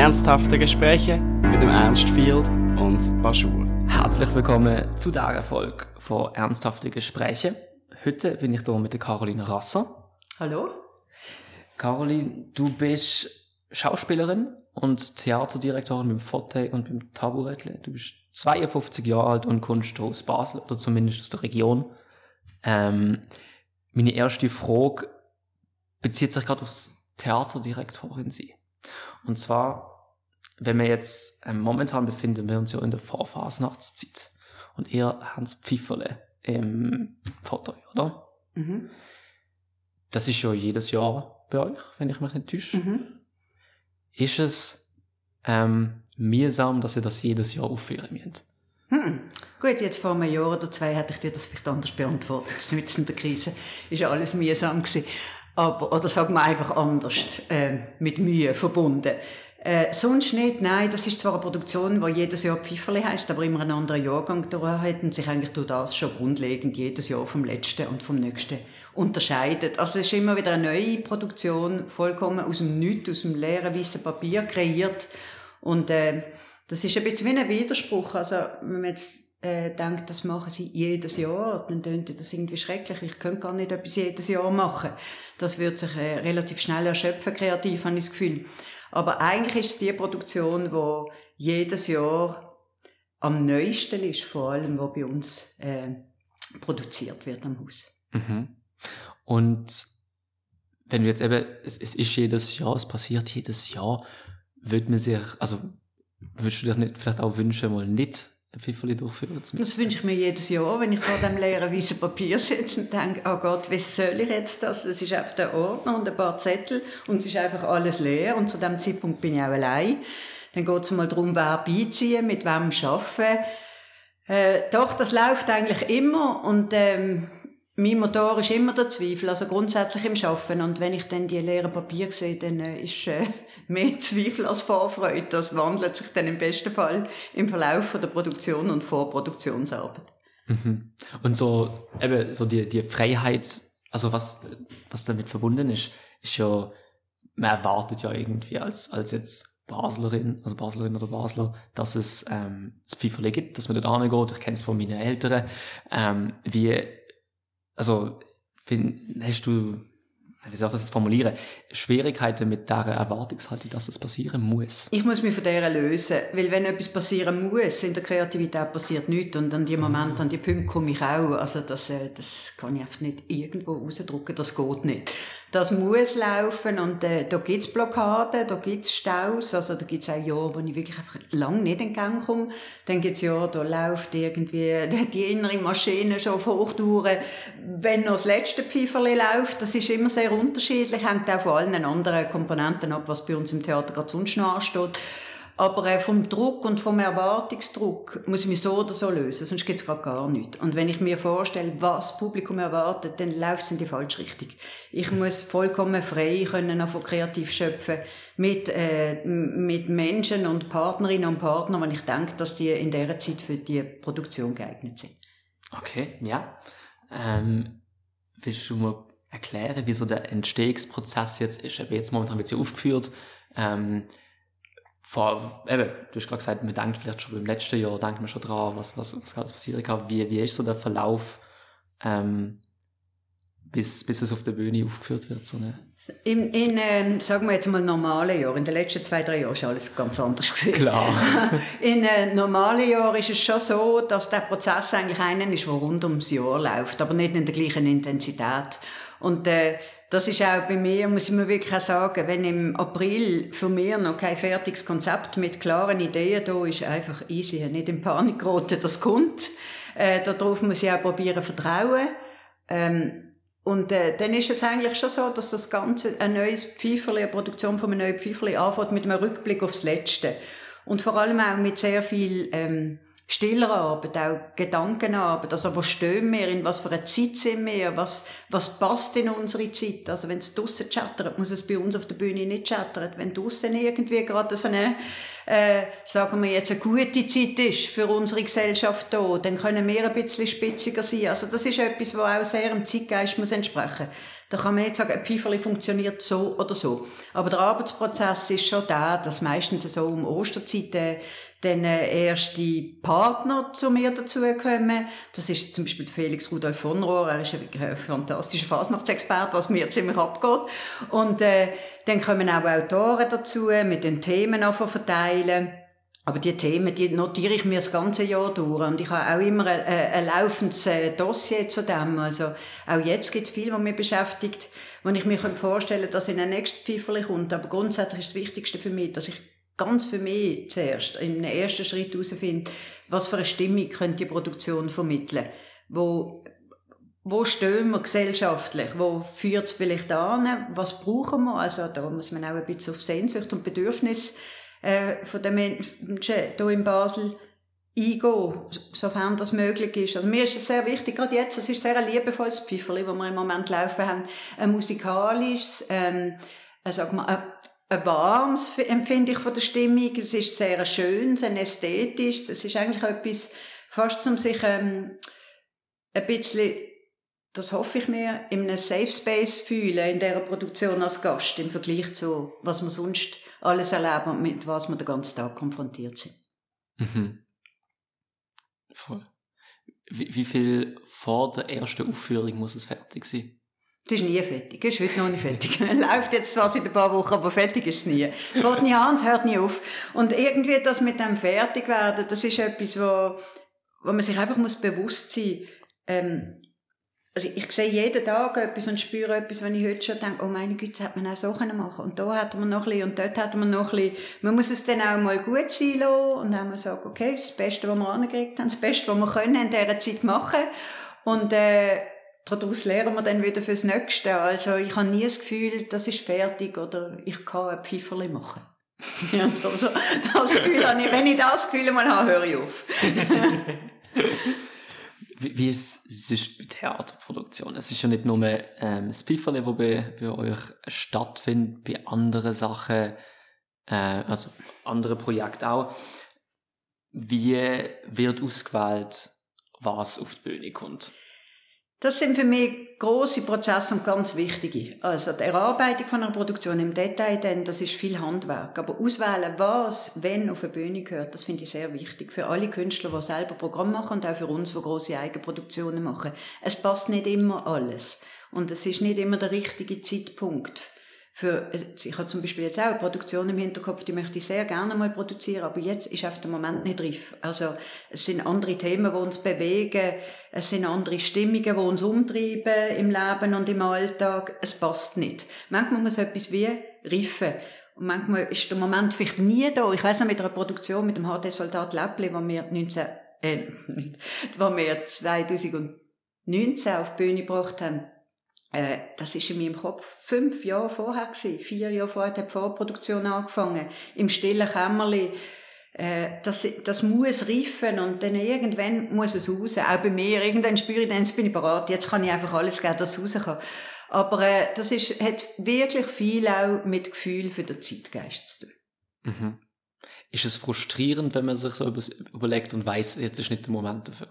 Ernsthafte Gespräche mit dem Ernst Field und Baschur. Herzlich willkommen zu dieser Folge von Ernsthafte Gespräche. Heute bin ich hier mit der Caroline Rasser. Hallo. Caroline, du bist Schauspielerin und Theaterdirektorin beim Forte und beim Taburettle. Du bist 52 Jahre alt und kommst aus Basel oder zumindest aus der Region. Ähm, meine erste Frage bezieht sich gerade aufs Theaterdirektorin sie. Und zwar, wenn wir jetzt, ähm, momentan befinden wir uns ja in der Vorfasnachtszeit. Und ihr Hans Pfifferle im Foto, oder? Mhm. Das ist ja jedes Jahr bei euch, wenn ich mich nicht täusche. Mhm. Ist es ähm, mühsam, dass ihr das jedes Jahr aufführen müsst? Hm. Gut, jetzt vor einem Jahr oder zwei hätte ich dir das vielleicht anders beantwortet. Mitten in der Krise ist ja alles mühsam gewesen. Aber, oder sagen wir einfach anders, äh, mit Mühe verbunden. Äh, sonst nicht, nein, das ist zwar eine Produktion, die jedes Jahr Pfifferli heisst, aber immer einen anderen Jahrgang durch hat und sich eigentlich durch das schon grundlegend jedes Jahr vom letzten und vom nächsten unterscheidet. Also es ist immer wieder eine neue Produktion, vollkommen aus dem Nichts, aus dem leeren weißen Papier kreiert und äh, das ist ein bisschen wie ein Widerspruch. Also wenn man jetzt äh, denkt, das machen sie jedes Jahr, dann tönt das irgendwie schrecklich. Ich könnte gar nicht etwas jedes Jahr machen. Das wird sich äh, relativ schnell erschöpfen, kreativ, habe ich das Gefühl. Aber eigentlich ist es die Produktion, wo jedes Jahr am neuesten ist, vor allem, wo bei uns äh, produziert wird am Haus. Mhm. Und wenn du jetzt eben, es, es ist jedes Jahr, es passiert jedes Jahr, würde man sich, also würdest du dir nicht vielleicht auch wünschen, mal nicht ein Pfifferli durchführen zu müssen? Das wünsche ich mir jedes Jahr, wenn ich vor dem leeren weißen Papier sitze und denke, oh Gott, wie soll ich jetzt das? Es ist einfach der Ordner und ein paar Zettel und es ist einfach alles leer und zu dem Zeitpunkt bin ich auch allein. Dann geht es mal darum, wer beiziehen, mit wem arbeiten. Äh, doch, das läuft eigentlich immer und ähm, mein Motor ist immer der Zweifel, also grundsätzlich im Schaffen. Und wenn ich dann die leeren Papier sehe, dann äh, ist äh, mehr Zweifel als Vorfreude. Das wandelt sich dann im besten Fall im Verlauf von der Produktion und Vorproduktionsarbeit. Mhm. Und so, eben, so die, die Freiheit, also was, was damit verbunden ist, ist ja, man erwartet ja irgendwie als, als jetzt Baslerin, also Baslerin oder Basler, dass es ähm, das Pfeiferle gibt, dass man dort angeht. Ich kenne es von meinen Eltern. Ähm, wie also find, hast du, wie soll ich das jetzt formulieren, Schwierigkeiten mit dieser Erwartungshaltung, dass es passieren muss? Ich muss mich von der lösen, weil wenn etwas passieren muss, in der Kreativität passiert nichts und an die Moment, an die Punkte komme ich auch. Also das, äh, das kann ich einfach nicht irgendwo rausdrücken, das geht nicht. Das muss laufen und äh, da gibt's Blockaden, da gibt's Staus, also da gibt's auch Jahre, wo ich wirklich einfach lang nicht in Gang komme. Dann gibt's Jahre, da läuft irgendwie die innere Maschine schon auf Hochtouren. Wenn noch das letzte Pfeiferli läuft, das ist immer sehr unterschiedlich, hängt auch von allen anderen Komponenten ab, was bei uns im Theater gerade sonst noch ansteht. Aber äh, vom Druck und vom Erwartungsdruck muss ich mich so oder so lösen, sonst geht's gerade gar nicht. Und wenn ich mir vorstelle, was das Publikum erwartet, dann läuft's in die falsche Richtung. Ich muss vollkommen frei können von kreativ schöpfen mit, äh, mit Menschen und Partnerinnen und Partnern, wenn ich denke, dass die in dieser Zeit für die Produktion geeignet sind. Okay, ja. Ähm, willst du mal erklären, wie so der Entstehungsprozess jetzt ist? Aber jetzt momentan wird sie aufgeführt. Ähm, vor, eben, du hast gerade gesagt, man denkt vielleicht schon beim letzten Jahr, denkt man schon dran, was, was, was alles passieren kann. Wie, wie ist so der Verlauf, ähm, bis, bis es auf der Bühne aufgeführt wird? So eine in, in ähm, sagen wir jetzt mal normalen Jahren, in den letzten zwei, drei Jahren ist alles ganz anders gewesen. Klar. in äh, normalen Jahren ist es schon so, dass der Prozess eigentlich einen ist, der rund ums Jahr läuft, aber nicht in der gleichen Intensität. Und äh, das ist auch bei mir, muss ich mir wirklich auch sagen, wenn im April für mich noch kein fertiges Konzept mit klaren Ideen da ist, einfach easy, nicht in Panik geraten, das kommt. Äh, darauf muss ich auch probieren vertrauen. Ähm, und äh, dann ist es eigentlich schon so, dass das Ganze, ein neues Pfeiferli, eine Produktion von einem neuen Pfeiferli anfängt mit einem Rückblick aufs Letzte. Und vor allem auch mit sehr viel ähm, stiller Arbeit, auch Gedankenarbeit. Also, wo stehen wir, in was für einer Zeit sind wir, was, was passt in unsere Zeit? Also, wenn es draussen chattert, muss es bei uns auf der Bühne nicht chattern. Wenn draussen irgendwie gerade so eine, äh, sagen wir jetzt, eine gute Zeit ist für unsere Gesellschaft da, dann können wir ein bisschen spitziger sein. Also, das ist etwas, was auch sehr dem Zeitgeist muss entsprechen. Da kann man nicht sagen, ein Pfeiferli funktioniert so oder so. Aber der Arbeitsprozess ist schon da, dass meistens so um Osterzeit äh, dann äh, erste Partner zu mir dazukommen. Das ist zum Beispiel Felix Rudolf von Rohr. Er ist ein fantastischer Fasnachtsexperte, was mir ziemlich abgeht. Und äh, dann kommen auch Autoren dazu, mit den Themen verteilen. Aber die Themen, die notiere ich mir das ganze Jahr durch. Und ich habe auch immer ein, ein laufendes äh, Dossier zu dem. Also, auch jetzt gibt es viel, was mich beschäftigt, wo ich mir vorstellen könnte, dass in ein nächstes Pfeiferli kommt. Aber grundsätzlich ist das Wichtigste für mich, dass ich ganz für mich zuerst in einem ersten Schritt herausfinden, was für eine Stimmung könnte die Produktion vermitteln. Wo, wo stehen wir gesellschaftlich? Wo führt es vielleicht an? Was brauchen wir? Also da muss man auch ein bisschen auf Sehnsucht und Bedürfnis äh, von den Menschen hier in Basel eingehen, sofern das möglich ist. Also mir ist es sehr wichtig, gerade jetzt, es ist sehr ein liebevolles Pfifferli, das wir im Moment laufen haben, ein musikalisches, ähm, sag mal, ein warmes empfinde ich von der Stimmung. Es ist sehr schön, sehr ästhetisch. Es ist eigentlich etwas, fast zum sich ähm, ein bisschen, das hoffe ich mir, in einem Safe Space fühlen in dieser Produktion als Gast im Vergleich zu was man sonst alles erleben und mit was man den ganzen Tag konfrontiert sind. Mhm. Voll. Wie, wie viel vor der ersten Aufführung muss es fertig sein? Es ist nie fertig. Es ist heute noch nicht fertig. Läuft jetzt zwar seit ein paar Wochen, aber fertig ist es nie. Es geht nie an, es hört nie auf. Und irgendwie das mit dem fertig werden, das ist etwas, wo, wo man sich einfach muss bewusst sein, ähm, also ich sehe jeden Tag etwas und spüre etwas, wenn ich heute schon denke, oh meine Güte, hätte man auch so können machen und da hat man noch bisschen und dort hat man noch bisschen. Man muss es dann auch mal gut sein lassen und dann muss sagen, okay, das Beste, was wir angekriegt haben, das Beste, was wir können in dieser Zeit machen und äh, daraus lernen wir dann wieder fürs Nächste. Also ich habe nie das Gefühl, das ist fertig oder ich kann ein Pfeiferli machen. also, das Gefühl habe ich, wenn ich das Gefühl mal habe, höre ich auf. wie, wie ist es sonst bei Theaterproduktion? Es ist ja nicht nur ähm, das Pfeiferli, das bei, bei euch stattfindet, bei anderen Sachen, äh, also andere Projekte auch. Wie wird ausgewählt, was auf die Bühne kommt? Das sind für mich große Prozesse und ganz wichtige. Also die Erarbeitung von einer Produktion im Detail, denn das ist viel Handwerk. Aber auswählen, was, wenn auf eine Bühne gehört, das finde ich sehr wichtig. Für alle Künstler, die selber Programm machen und auch für uns, die große Eigenproduktionen machen. Es passt nicht immer alles. Und es ist nicht immer der richtige Zeitpunkt für, ich habe zum Beispiel jetzt auch eine Produktion im Hinterkopf, die möchte ich sehr gerne mal produzieren, aber jetzt ist auf dem Moment nicht reif. Also, es sind andere Themen, die uns bewegen, es sind andere Stimmungen, die uns umtreiben im Leben und im Alltag. Es passt nicht. Manchmal muss etwas wie reifen. Und manchmal ist der Moment vielleicht nie da. Ich weiss noch, mit einer Produktion mit dem HD Soldat Läppli, wo wir 19, äh, wo wir 2019 auf die Bühne gebracht haben, äh, das ist in meinem Kopf fünf Jahre vorher gewesen. Vier Jahre vorher hat die Vorproduktion angefangen. Im stillen Kämmerli. Äh, das, das muss reifen und dann irgendwann muss es raus. Auch bei mir. Irgendwann spüre ich dann, jetzt bin ich bereit. Jetzt kann ich einfach alles geben, dass es rauskommt. Aber äh, das ist, hat wirklich viel auch mit Gefühl für den Zeitgeist zu tun. Mhm. Ist es frustrierend, wenn man sich so überlegt und weiß, jetzt ist nicht der Moment dafür?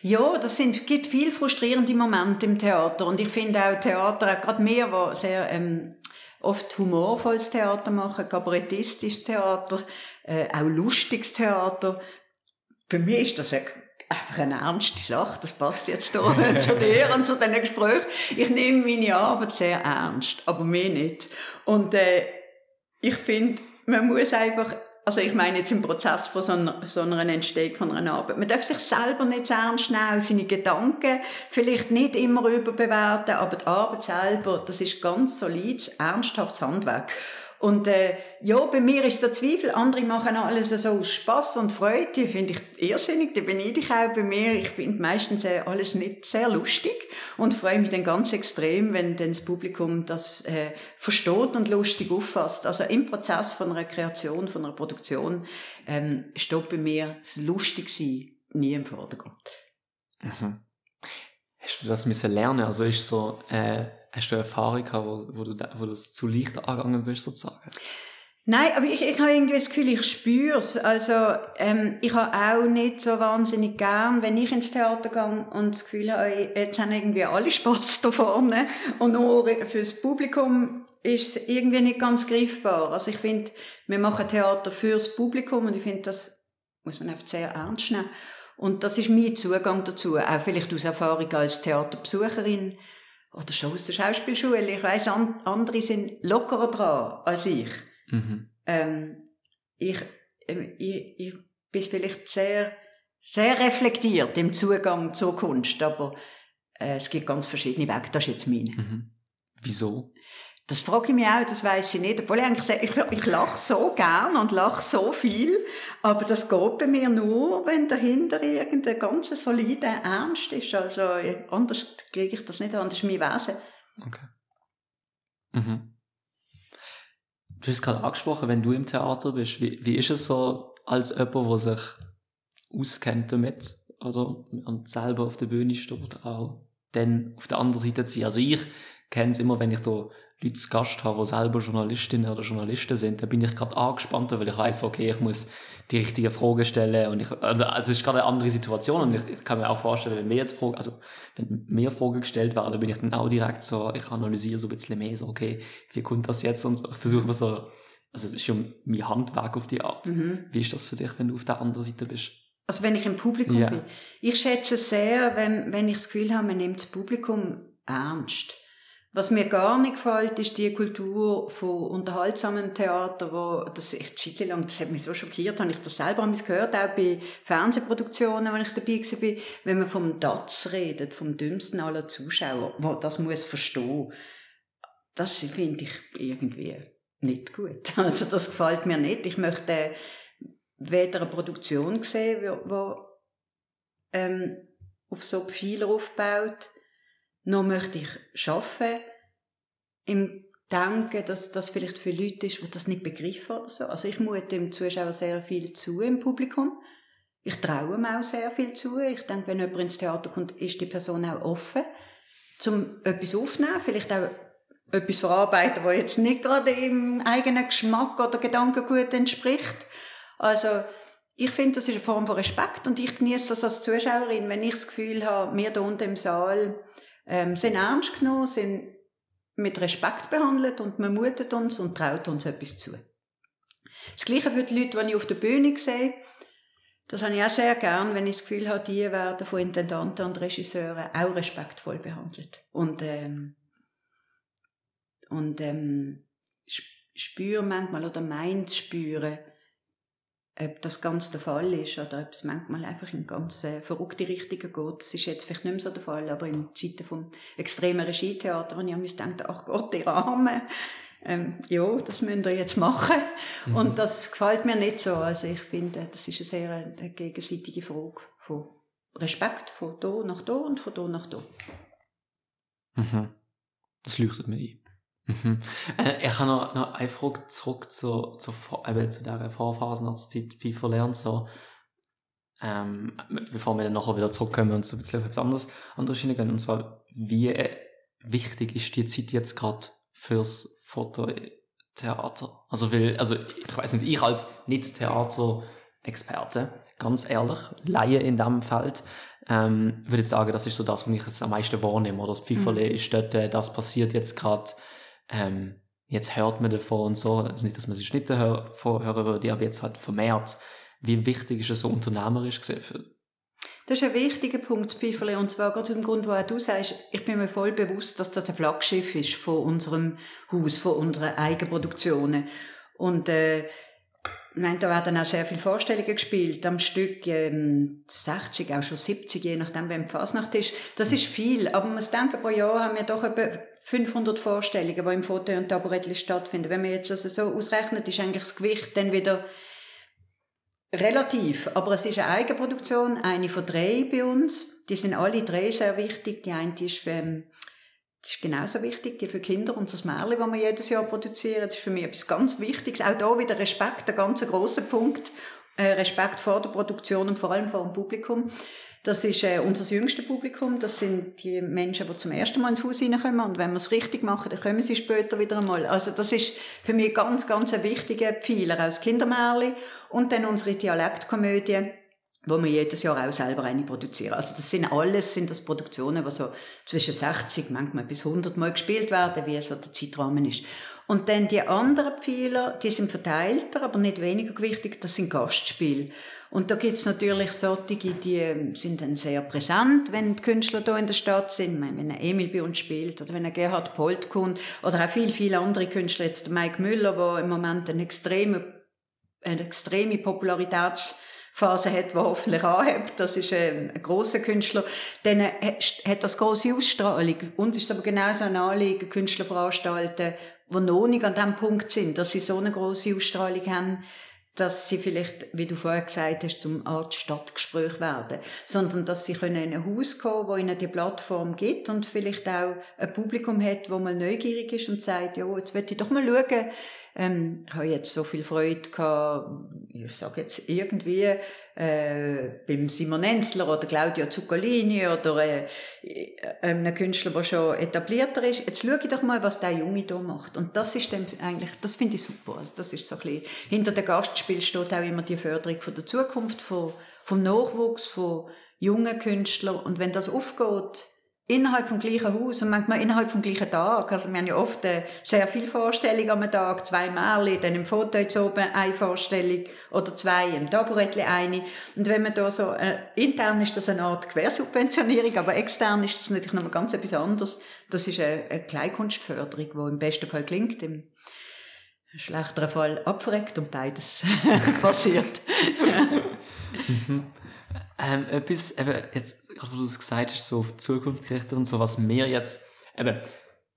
Ja, das sind, gibt viel frustrierende Momente im Theater. Und ich finde auch Theater, auch gerade mir, die sehr ähm, oft humorvolles Theater machen, kabarettistisches Theater, äh, auch lustiges Theater. Für mich ist das einfach eine ernste Sache. Das passt jetzt hier zu dir und zu diesen Gesprächen. Ich nehme meine Arbeit sehr ernst, aber mir nicht. Und äh, ich finde, man muss einfach also ich meine jetzt im Prozess von so einer, so einer Entstehung von einer Arbeit. Man darf sich selber nicht zu ernst nehmen, seine Gedanken vielleicht nicht immer überbewerten, aber die Arbeit selber, das ist ganz solides, ernsthaftes Handwerk. Und äh, ja, bei mir ist der Zweifel, andere machen alles so aus Spass und Freude, die finde ich irrsinnig, die beneide ich auch bei mir. Ich finde meistens äh, alles nicht sehr lustig und freue mich dann ganz extrem, wenn dann das Publikum das äh, versteht und lustig auffasst. Also im Prozess von einer Kreation, von einer Produktion ähm, steht bei mir das Lustigsein nie im Vordergrund. Mhm. Hast du das müssen lernen? Also ist so, äh, hast du eine Erfahrung gehabt, wo, wo du, wo es zu leicht angegangen bist, sozusagen? Nein, aber ich, ich habe irgendwie das Gefühl, ich spüre es. Also, ähm, ich habe auch nicht so wahnsinnig gern, wenn ich ins Theater gehe und das Gefühl habe, jetzt haben irgendwie alle Spass da vorne und nur fürs Publikum ist es irgendwie nicht ganz greifbar. Also ich finde, wir machen Theater fürs Publikum und ich finde, das muss man einfach sehr ernst nehmen. Und das ist mein Zugang dazu. Auch vielleicht aus Erfahrung als Theaterbesucherin oder schon aus der Schauspielschule. Ich weiss, andere sind lockerer dran als ich. Mhm. Ähm, ich, ähm, ich, ich bin vielleicht sehr, sehr reflektiert im Zugang zur Kunst, aber äh, es gibt ganz verschiedene Wege. Das ist jetzt meine. Mhm. Wieso? Das frage ich mich auch, das weiß ich nicht. Obwohl ich eigentlich sage, ich, ich lache so gern und lache so viel, aber das geht bei mir nur, wenn dahinter irgendein ganz solider Ernst ist. Also anders kriege ich das nicht an, das ist mein Wesen. Okay. Mhm. Du hast gerade angesprochen, wenn du im Theater bist, wie, wie ist es so als jemand, der sich auskennt damit, oder? Und selber auf der Bühne steht, auch dann auf der anderen Seite zu sein. Also ich kenne es immer, wenn ich da Leute zu Gast habe, die selber Journalistinnen oder Journalisten sind, dann bin ich gerade angespannt, weil ich weiß, okay, ich muss die richtigen Fragen stellen und ich, also es ist gerade eine andere Situation und ich, ich kann mir auch vorstellen, wenn mir jetzt Fragen, also wenn mehr Fragen gestellt werden, bin ich dann auch direkt so, ich analysiere so ein bisschen mehr, so, okay, wie kommt das jetzt und so, ich versuche mir so, also es ist schon mein Handwerk auf die Art. Mhm. Wie ist das für dich, wenn du auf der anderen Seite bist? Also wenn ich im Publikum ja. bin. Ich schätze sehr, wenn, wenn ich das Gefühl habe, man nimmt das Publikum ernst. Was mir gar nicht gefällt, ist die Kultur von unterhaltsamen Theater, wo das ich Zeit lang, das hat mich so schockiert, habe ich das selber gehört, auch bei Fernsehproduktionen, wenn ich dabei war, wenn man vom Datz redet, vom dümmsten aller Zuschauer, wo das muss verstehen. Das finde ich irgendwie nicht gut. Also das gefällt mir nicht. Ich möchte weder eine Produktion sehen, wo ähm, auf so Pfeiler aufbaut, noch möchte ich arbeiten im Denken, dass das vielleicht für Leute ist, die das nicht begreifen oder so. Also ich mute dem Zuschauer sehr viel zu im Publikum. Ich traue ihm auch sehr viel zu. Ich denke, wenn jemand ins Theater kommt, ist die Person auch offen, zum etwas aufzunehmen, vielleicht auch etwas verarbeiten, was jetzt nicht gerade im eigenen Geschmack oder Gedankengut entspricht. Also ich finde, das ist eine Form von Respekt und ich genieße das als Zuschauerin, wenn ich das Gefühl habe, wir hier unten im Saal ähm, sind ernst genommen, sind mit Respekt behandelt und man mutet uns und traut uns etwas zu. Das Gleiche für die Leute, die ich auf der Bühne sehe. Das habe ich auch sehr gern, wenn ich das Gefühl habe, die werden von Intendanten und Regisseuren auch respektvoll behandelt. Und, ähm, und ähm, spüren manchmal oder meint spüren, ob das ganz der Fall ist oder ob es manchmal einfach in ganz äh, verrückte Richtungen geht. Das ist jetzt vielleicht nicht mehr so der Fall, aber in Zeiten vom extremen Regietheater habe ich mir gedacht, ach Gott, ihr Arme, ähm, ja, das müsst ihr jetzt machen. Mhm. Und das gefällt mir nicht so. Also ich finde, das ist eine sehr eine gegenseitige Frage von Respekt von da nach da und von da nach da. Mhm. Das leuchtet mir ein. Mhm. Äh, ich habe noch, noch eine Frage zurück zu, zu, eben zu dieser Vorphasenarztzeit FIFA lernen, so, ähm, bevor wir dann nachher wieder zurückkommen und so ein bisschen etwas anderes, andere Schiene gehen, und zwar, wie äh, wichtig ist die Zeit jetzt gerade fürs Fototheater? Also, will, also, ich weiß nicht, ich als Nicht-Theater-Experte, ganz ehrlich, Laie in diesem Feld, ähm, würde ich sagen, das ist so das, was ich jetzt am meisten wahrnehme, oder das Pfifferle mhm. ist dort, äh, das passiert jetzt gerade, ähm, jetzt hört man davon und so, also nicht, dass man sich Schnitte hör, hören würde, aber jetzt halt vermehrt. Wie wichtig ist es so unternehmerisch gesehen für das ist ein wichtiger Punkt, Pifferle, und zwar gerade im Grund, wo auch du sagst, ich bin mir voll bewusst, dass das ein Flaggschiff ist von unserem Haus, von unseren Eigenproduktionen. Und äh, Nein, da werden auch sehr viele Vorstellungen gespielt. Am Stück ähm, 60, auch schon 70, je nachdem, wer im Fasnacht ist. Das ist viel. Aber man muss denken, pro Jahr haben wir doch etwa 500 Vorstellungen, die im Foto und Taburettli stattfinden. Wenn man jetzt also so ausrechnet, ist eigentlich das Gewicht dann wieder relativ. Aber es ist eine Eigenproduktion, eine von drei bei uns. Die sind alle drei sehr wichtig. Die eine ist ähm, ist genauso wichtig, die für Kinder und das Märchen, das wir jedes Jahr produzieren. Das ist für mich etwas ganz Wichtiges. Auch da wieder Respekt, ein ganz grosser Punkt. äh, Respekt vor der Produktion und vor allem vor dem Publikum. Das ist äh, unser jüngstes Publikum. Das sind die Menschen, die zum ersten Mal ins Haus reinkommen. Und wenn wir es richtig machen, dann kommen sie später wieder einmal. Also das ist für mich ganz, ganz ein wichtiger Pfeiler aus Kindermärchen. Und dann unsere Dialektkomödie wo wir jedes Jahr auch selber eine produzieren. Also das sind alles, sind das Produktionen, die so zwischen 60, manchmal bis 100 Mal gespielt werden, wie so der Zeitrahmen ist. Und dann die anderen Pfeiler, die sind verteilter, aber nicht weniger wichtig, das sind Gastspiele. Und da gibt's natürlich solche, die sind dann sehr präsent, wenn die Künstler hier in der Stadt sind. Meine, wenn ein Emil bei uns spielt oder wenn ein Gerhard Polt kommt oder auch viele, viele andere Künstler, jetzt der Mike Müller, der im Moment eine extreme, eine extreme Popularitäts- Phase hat, die hoffentlich anhebt. Das ist ein, ein grosser Künstler. Dann hat das große Ausstrahlung. Uns ist es aber genauso ein Anliegen, Künstler veranstalten, die noch nicht an dem Punkt sind, dass sie so eine große Ausstrahlung haben, dass sie vielleicht, wie du vorher gesagt hast, zum Art Stadtgespräch werden, sondern dass sie können in ein Haus kommen, wo ihnen die Plattform gibt und vielleicht auch ein Publikum hat, wo mal neugierig ist und sagt, ja, jetzt will ich doch mal schauen, ähm, ich habe jetzt so viel Freude gehabt, ich sage jetzt irgendwie, äh, beim Simon Enzler oder Claudia Zuccolini oder äh, einem Künstler, der schon etablierter ist. Jetzt schaue ich doch mal, was der Junge da macht. Und das ist dann eigentlich, das finde ich super. Also das ist so ein bisschen, hinter dem Gastspiel steht auch immer die Förderung von der Zukunft, von, vom Nachwuchs, von jungen Künstlern. Und wenn das aufgeht, innerhalb vom gleichen Haus und manchmal innerhalb vom gleichen Tag. Also wir haben ja oft äh, sehr viele Vorstellungen am Tag, zwei Märchen, dann im Foto jetzt oben eine Vorstellung oder zwei, im Taburettli eine. Und wenn man da so, äh, intern ist das eine Art Quersubventionierung, aber extern ist das natürlich nochmal ganz etwas anderes. Das ist eine, eine Kleinkunstförderung, die im besten Fall klingt, im schlechteren Fall abverreckt und beides passiert. Ähm, etwas, eben, jetzt, gerade wo du es gesagt hast, so auf die Zukunft gerichtet und so, was mir jetzt, eben,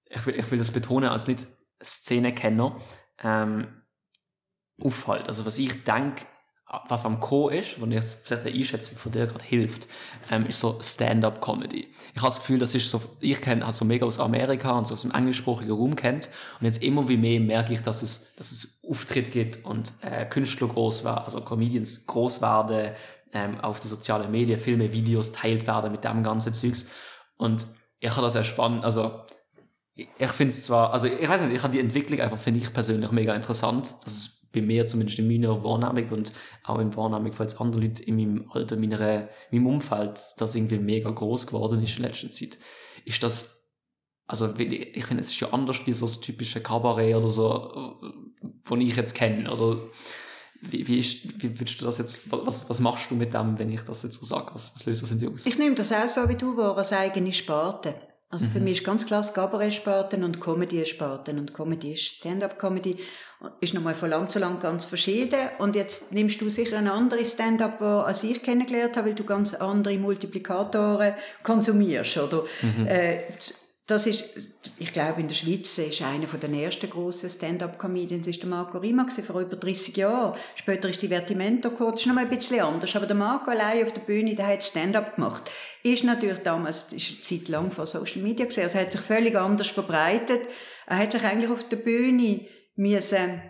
ich will, ich will das betonen als nicht Szenekenner, ähm, auffällt. Also, was ich denke, was am Co ist, wo jetzt vielleicht eine Einschätzung von dir gerade hilft, ähm, ist so Stand-up-Comedy. Ich habe das Gefühl, das ist so, ich kenne halt so mega aus Amerika und so aus dem englischsprachigen Raum kennt und jetzt immer wie mehr merke ich, dass es, dass es Auftritt gibt und äh, Künstler groß werden, also Comedians groß werden, ähm, auf den sozialen Medien Filme, Videos teilt werden mit dem ganzen Zeugs. Und ich habe das sehr spannend, also ich, finde es zwar, also ich weiß nicht, ich habe die Entwicklung einfach, finde ich persönlich mega interessant. Das ist bei mir zumindest in meiner Wahrnehmung und auch in Wahrnehmung von anderen Leuten in meinem Alter, meiner, in meinem Umfeld, das irgendwie mega groß geworden ist in letzter Zeit. Ist das also ich finde, es ist ja anders wie so das typische Kabarett oder so, äh, von ich jetzt kenne, oder wie, wie, ist, wie würdest du das jetzt, was, was machst du mit dem, wenn ich das jetzt so sage? Was, was löst das in dir aus? Ich nehme das auch so wie du, war als eigene Sparte. Also mhm. für mich ist ganz klar das Cabaret-Sparten und Comedy-Sparten. Und Comedy ist Stand-up-Comedy, ist nochmal von Land zu Land ganz verschieden. Und jetzt nimmst du sicher eine andere Stand-up, als ich kennengelernt habe, weil du ganz andere Multiplikatoren konsumierst, oder? Mhm. Äh, das ist, ich glaube, in der Schweiz ist einer den ersten grossen Stand-up-Comedians ist der Marco Rima vor über 30 Jahren. Später ist die Vertimento gekommen. Das ist noch mal ein bisschen anders. Aber der Marco allein auf der Bühne, der hat Stand-up gemacht. Ist natürlich damals, ist eine Zeit lang vor Social Media gesehen. Also er hat sich völlig anders verbreitet. Er hat sich eigentlich auf der Bühne müssen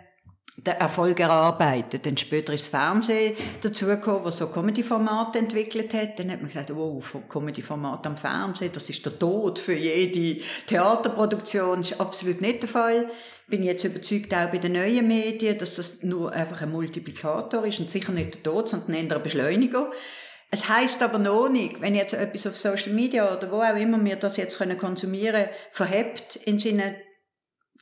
den Erfolg erarbeitet. Dann später ist das Fernsehen dazugekommen, was so Comedy-Formate entwickelt hat. Dann hat man gesagt, oh, Comedy-Format am Fernsehen, das ist der Tod für jede Theaterproduktion. Das ist absolut nicht der Fall. Bin jetzt überzeugt auch bei den neuen Medien, dass das nur einfach ein Multiplikator ist und sicher nicht der Tod, sondern eher ein Beschleuniger. Es heißt aber noch nicht, wenn jetzt etwas auf Social Media oder wo auch immer wir das jetzt können konsumieren, verhebt in seinen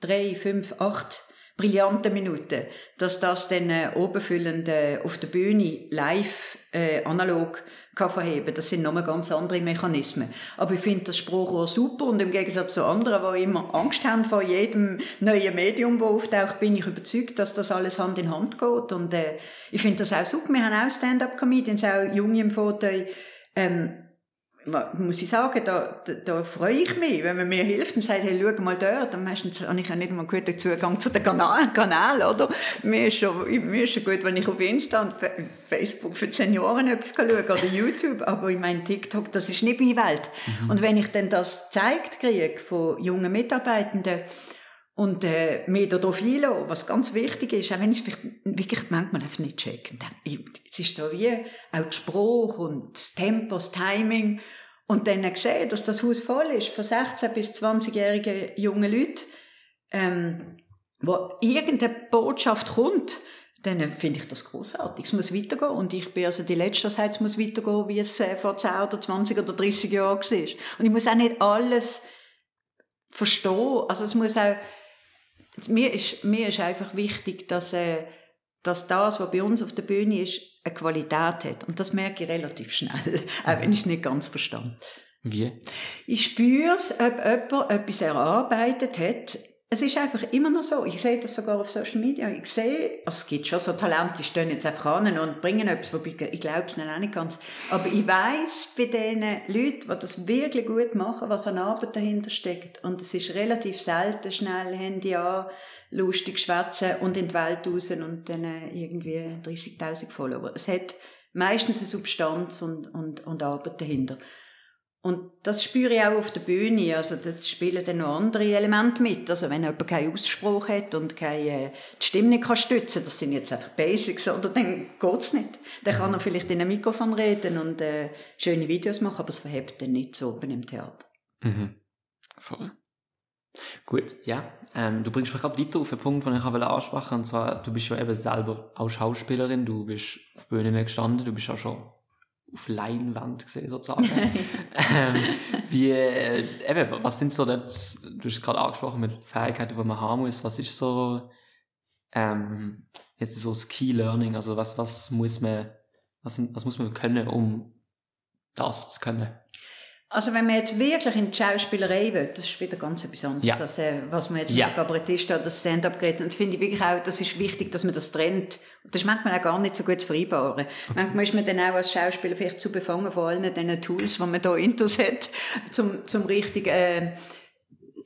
drei, fünf, acht brillante Minuten, dass das dann äh, obenfüllend äh, auf der Bühne live äh, analog kann verheben. Das sind nochmal ganz andere Mechanismen. Aber ich finde das Sprachrohr super und im Gegensatz zu anderen, die immer Angst haben vor jedem neuen Medium, das auftaucht, bin ich überzeugt, dass das alles Hand in Hand geht. Und äh, ich finde das auch super. Wir haben auch Stand-up-Comedians, auch Junge im Foto. Ähm, muss ich sagen, da, da, da freue ich mich, wenn man mir hilft und sagt, hey, schau mal dort. Und meistens habe ich ja nicht mal guten Zugang zu den Kanal, Kanal oder? Mir ist, schon, mir ist schon gut, wenn ich auf Insta und Facebook für Senioren etwas schaue oder YouTube, aber ich meine, TikTok, das ist nicht meine Welt. Mhm. Und wenn ich dann das gezeigt kriege von jungen Mitarbeitenden, und äh, mehr darauf einlassen, was ganz wichtig ist, auch wenn ich es wirklich manchmal einfach nicht checken. Es ist so wie auch der Spruch und das Tempo, das Timing. Und dann sehen, dass das Haus voll ist von 16- bis 20-jährigen jungen Leuten, ähm, wo irgendeine Botschaft kommt, dann finde ich das großartig. Es muss weitergehen. Und ich bin also die Letzte, die sagt, es muss weitergehen, wie es äh, vor 10 oder 20 oder 30 Jahren war. Und ich muss auch nicht alles verstehen. Also es muss auch, mir ist, mir ist einfach wichtig, dass, äh, dass das, was bei uns auf der Bühne ist, eine Qualität hat. Und das merke ich relativ schnell, auch wenn ich es nicht ganz verstand. Wie? Ich spüre es, ob jemand etwas erarbeitet hat, es ist einfach immer noch so. Ich sehe das sogar auf Social Media. Ich sehe, es gibt schon so Talente, die stehen jetzt einfach an und bringen etwas, wobei ich glaube es nicht ganz. Aber ich weiß bei den Leuten, die das wirklich gut machen, was an Arbeit dahinter steckt. Und es ist relativ selten schnell Handy an, lustig schwätzen und in die Welt raus und dann irgendwie 30.000 Follower. Es hat meistens eine Substanz und, und, und Arbeit dahinter. Und das spüre ich auch auf der Bühne. Also, da spielen dann noch andere Elemente mit. Also, wenn jemand keinen Ausspruch hat und keine, äh, die Stimme nicht kann stützen das sind jetzt einfach Basics, oder dann geht's nicht. Dann kann er vielleicht in einem Mikrofon reden und äh, schöne Videos machen, aber es verhebt dann nicht so oben im Theater. Mhm. Voll. Gut, ja. Ähm, du bringst mich gerade weiter auf den Punkt, den ich ansprechen wollte. Und zwar, du bist ja eben selber auch Schauspielerin, du bist auf Bühnen gestanden, du bist auch schon auf Leinwand gesehen, sozusagen. ähm, wie, äh, eben, was sind so das, du hast es gerade angesprochen mit Fähigkeiten, die man haben muss, was ist so, ähm, jetzt so Ski Learning, also was, was muss man, was, was muss man können, um das zu können? Also wenn man jetzt wirklich in die Schauspielerei will, das ist wieder ganz etwas anderes, Ja. als äh, was man jetzt Ja. mit Kabarettist oder Stand-up geht. Und finde ich wirklich auch, das ist wichtig, dass man das trennt. Und das ist manchmal auch gar nicht so gut zu vereinbaren. Manchmal ist man dann auch als Schauspieler vielleicht zu befangen von allen diesen Tools, die man da intus hat, zum, zum richtig äh,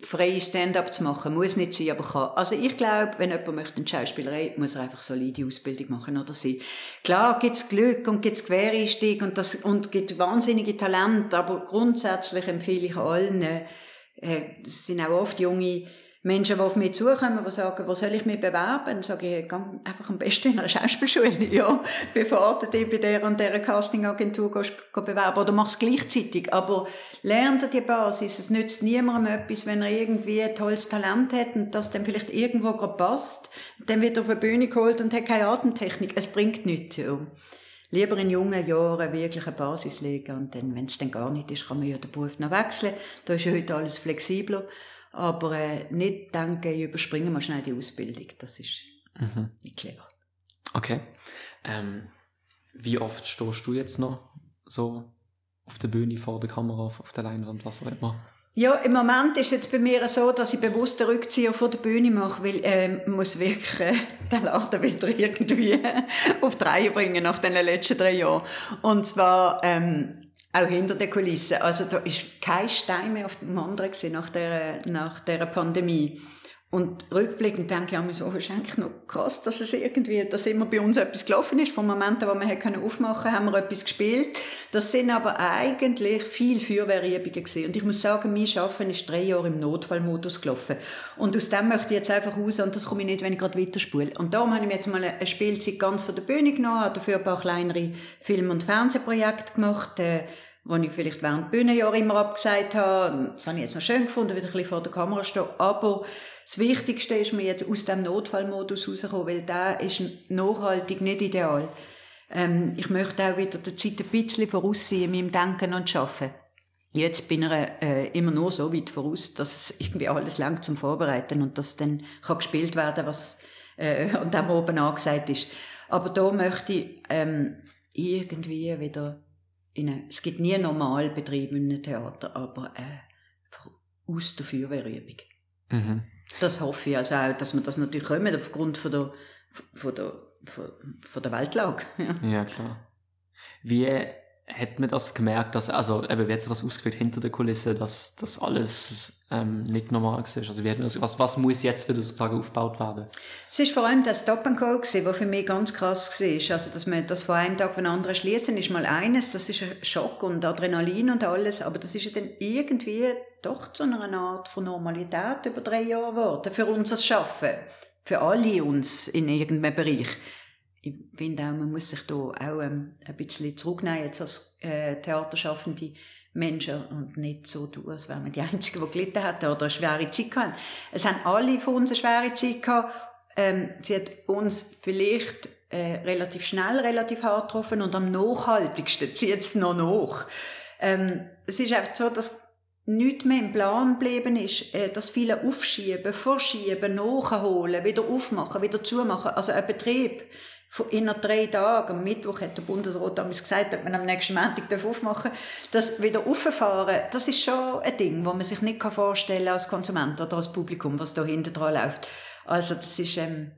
freie Stand-up zu machen. Muss nicht sein, aber kann. Also ich glaube, wenn jemand möchte in die Schauspielerei, muss er einfach solide Ausbildung machen oder sie. Klar gibt's Glück und gibt's Quereinstieg und das, und gibt wahnsinnige Talente, aber grundsätzlich empfehle ich allen, äh, es sind auch oft junge Menschen, die auf mich zukommen, die sagen, wo soll ich mich bewerben? Dann sage ich, geh einfach am besten in einer Schauspielschule, ja, bevor du dich bei der und der Castingagentur gehst, geh bewerben. Oder mach es gleichzeitig. Aber lernt die Basis. Es nützt niemandem etwas, wenn er irgendwie ein tolles Talent hat und das dann vielleicht irgendwo gerade passt. Dann wird er auf eine Bühne geholt und hat keine Atemtechnik. Es bringt nichts, ja. Lieber in jungen Jahren wirklich eine Basis legen und dann, wenn es dann gar nicht ist, kann man ja den Beruf noch wechseln. Da ist ja heute alles flexibler. Aber äh, nicht denken, ich überspringe mal schnell die Ausbildung. Das ist Mhm. nicht clever. Okay. Ähm, wie oft stehst du jetzt noch so auf der Bühne, vor der Kamera, auf der Leinwand, was auch immer? Ja, im Moment ist es jetzt bei mir so, dass ich bewusst den Rückzieher von der Bühne mache, weil ähm, ich muss wirklich äh, den Laden wieder irgendwie auf die Reihe bringen nach den letzten drei Jahren. Und zwar ähm, auch hinter den Kulissen. Also da ist kein Stein mehr auf dem anderen gewesen nach der, nach der Pandemie. Und rückblickend denke ich mir so, es ist eigentlich noch krass, dass es irgendwie, dass immer bei uns etwas gelaufen ist. Vom Moment, wo wir können aufmachen haben wir etwas gespielt. Das sind aber eigentlich viel Feuerwehrübungen gewesen. Und ich muss sagen, mein Arbeiten ist drei Jahre im Notfallmodus gelaufen. Und aus dem möchte ich jetzt einfach raus und das komme ich nicht, wenn ich gerade weiterspule. Und darum habe ich mir jetzt mal eine Spielzeit ganz von der Bühne genommen, habe dafür ein paar kleinere Film- und Fernsehprojekte gemacht, äh, wo ich vielleicht während Bühnenjahr immer abgesagt habe. Das habe ich jetzt noch schön gefunden, wieder ein bisschen vor der Kamera stehen. Aber das Wichtigste ist mir jetzt aus dem Notfallmodus rauszukommen, weil der ist nachhaltig nicht ideal. Ähm, ich möchte auch wieder der Zeit ein bisschen voraus sein in meinem Denken und Arbeiten. Jetzt bin ich äh, immer nur so weit voraus, dass irgendwie alles lang zum Vorbereiten und dass dann kann gespielt werden, was äh, an dem oben angesagt ist. Aber da möchte ich ähm, irgendwie wieder in eine, es gibt nie normal Betrieb in einem Theater, aber äh, aus der Feuerwehrübung. Mhm. Das hoffe ich also auch, dass wir das natürlich kommen, aufgrund von der, von der, von, von der Weltlage. Ja. Ja, klar. Wie, hat man das gemerkt, dass, also eben, wie hat sich das ausgewirkt hinter der Kulisse, dass das alles ähm, nicht normal ist? Also wie hat das, was, was muss jetzt wieder sozusagen aufgebaut werden? Es ist vor allem das Stop and Go gewesen, was für mich ganz krass war. Also dass man das von einem Tag auf den anderen schließen ist mal eines, das ist ein Schock und Adrenalin und alles, aber das ist ja dann irgendwie doch zu einer Art von Normalität über drei Jahre geworden für unser Schaffen, für alle uns in irgendeinem Bereich ich finde auch, man muss sich da auch ähm, ein bisschen zurücknehmen jetzt als äh, theaterschaffende Menschen und nicht so tun, als wären wir die Einzigen, die gelitten hätten oder eine schwere Zeit gehabt. Es haben alle von uns eine schwere Zeit gehabt. Ähm, sie hat uns vielleicht äh, relativ schnell, relativ hart getroffen und am nachhaltigsten zieht es noch nach. Ähm, es ist einfach so, dass nichts mehr im Plan geblieben ist, äh, dass viele aufschieben, vorschieben, nachholen, wieder aufmachen, wieder zumachen. Also ein Betrieb in drei Tagen, am Mittwoch hat der Bundesrat damals gesagt, dass man am nächsten Montag aufmachen darf, das wieder auffahren, das ist schon ein Ding, das man sich nicht vorstellen kann als Konsument oder als Publikum, was da hinten dran läuft. Also das ist, ähm,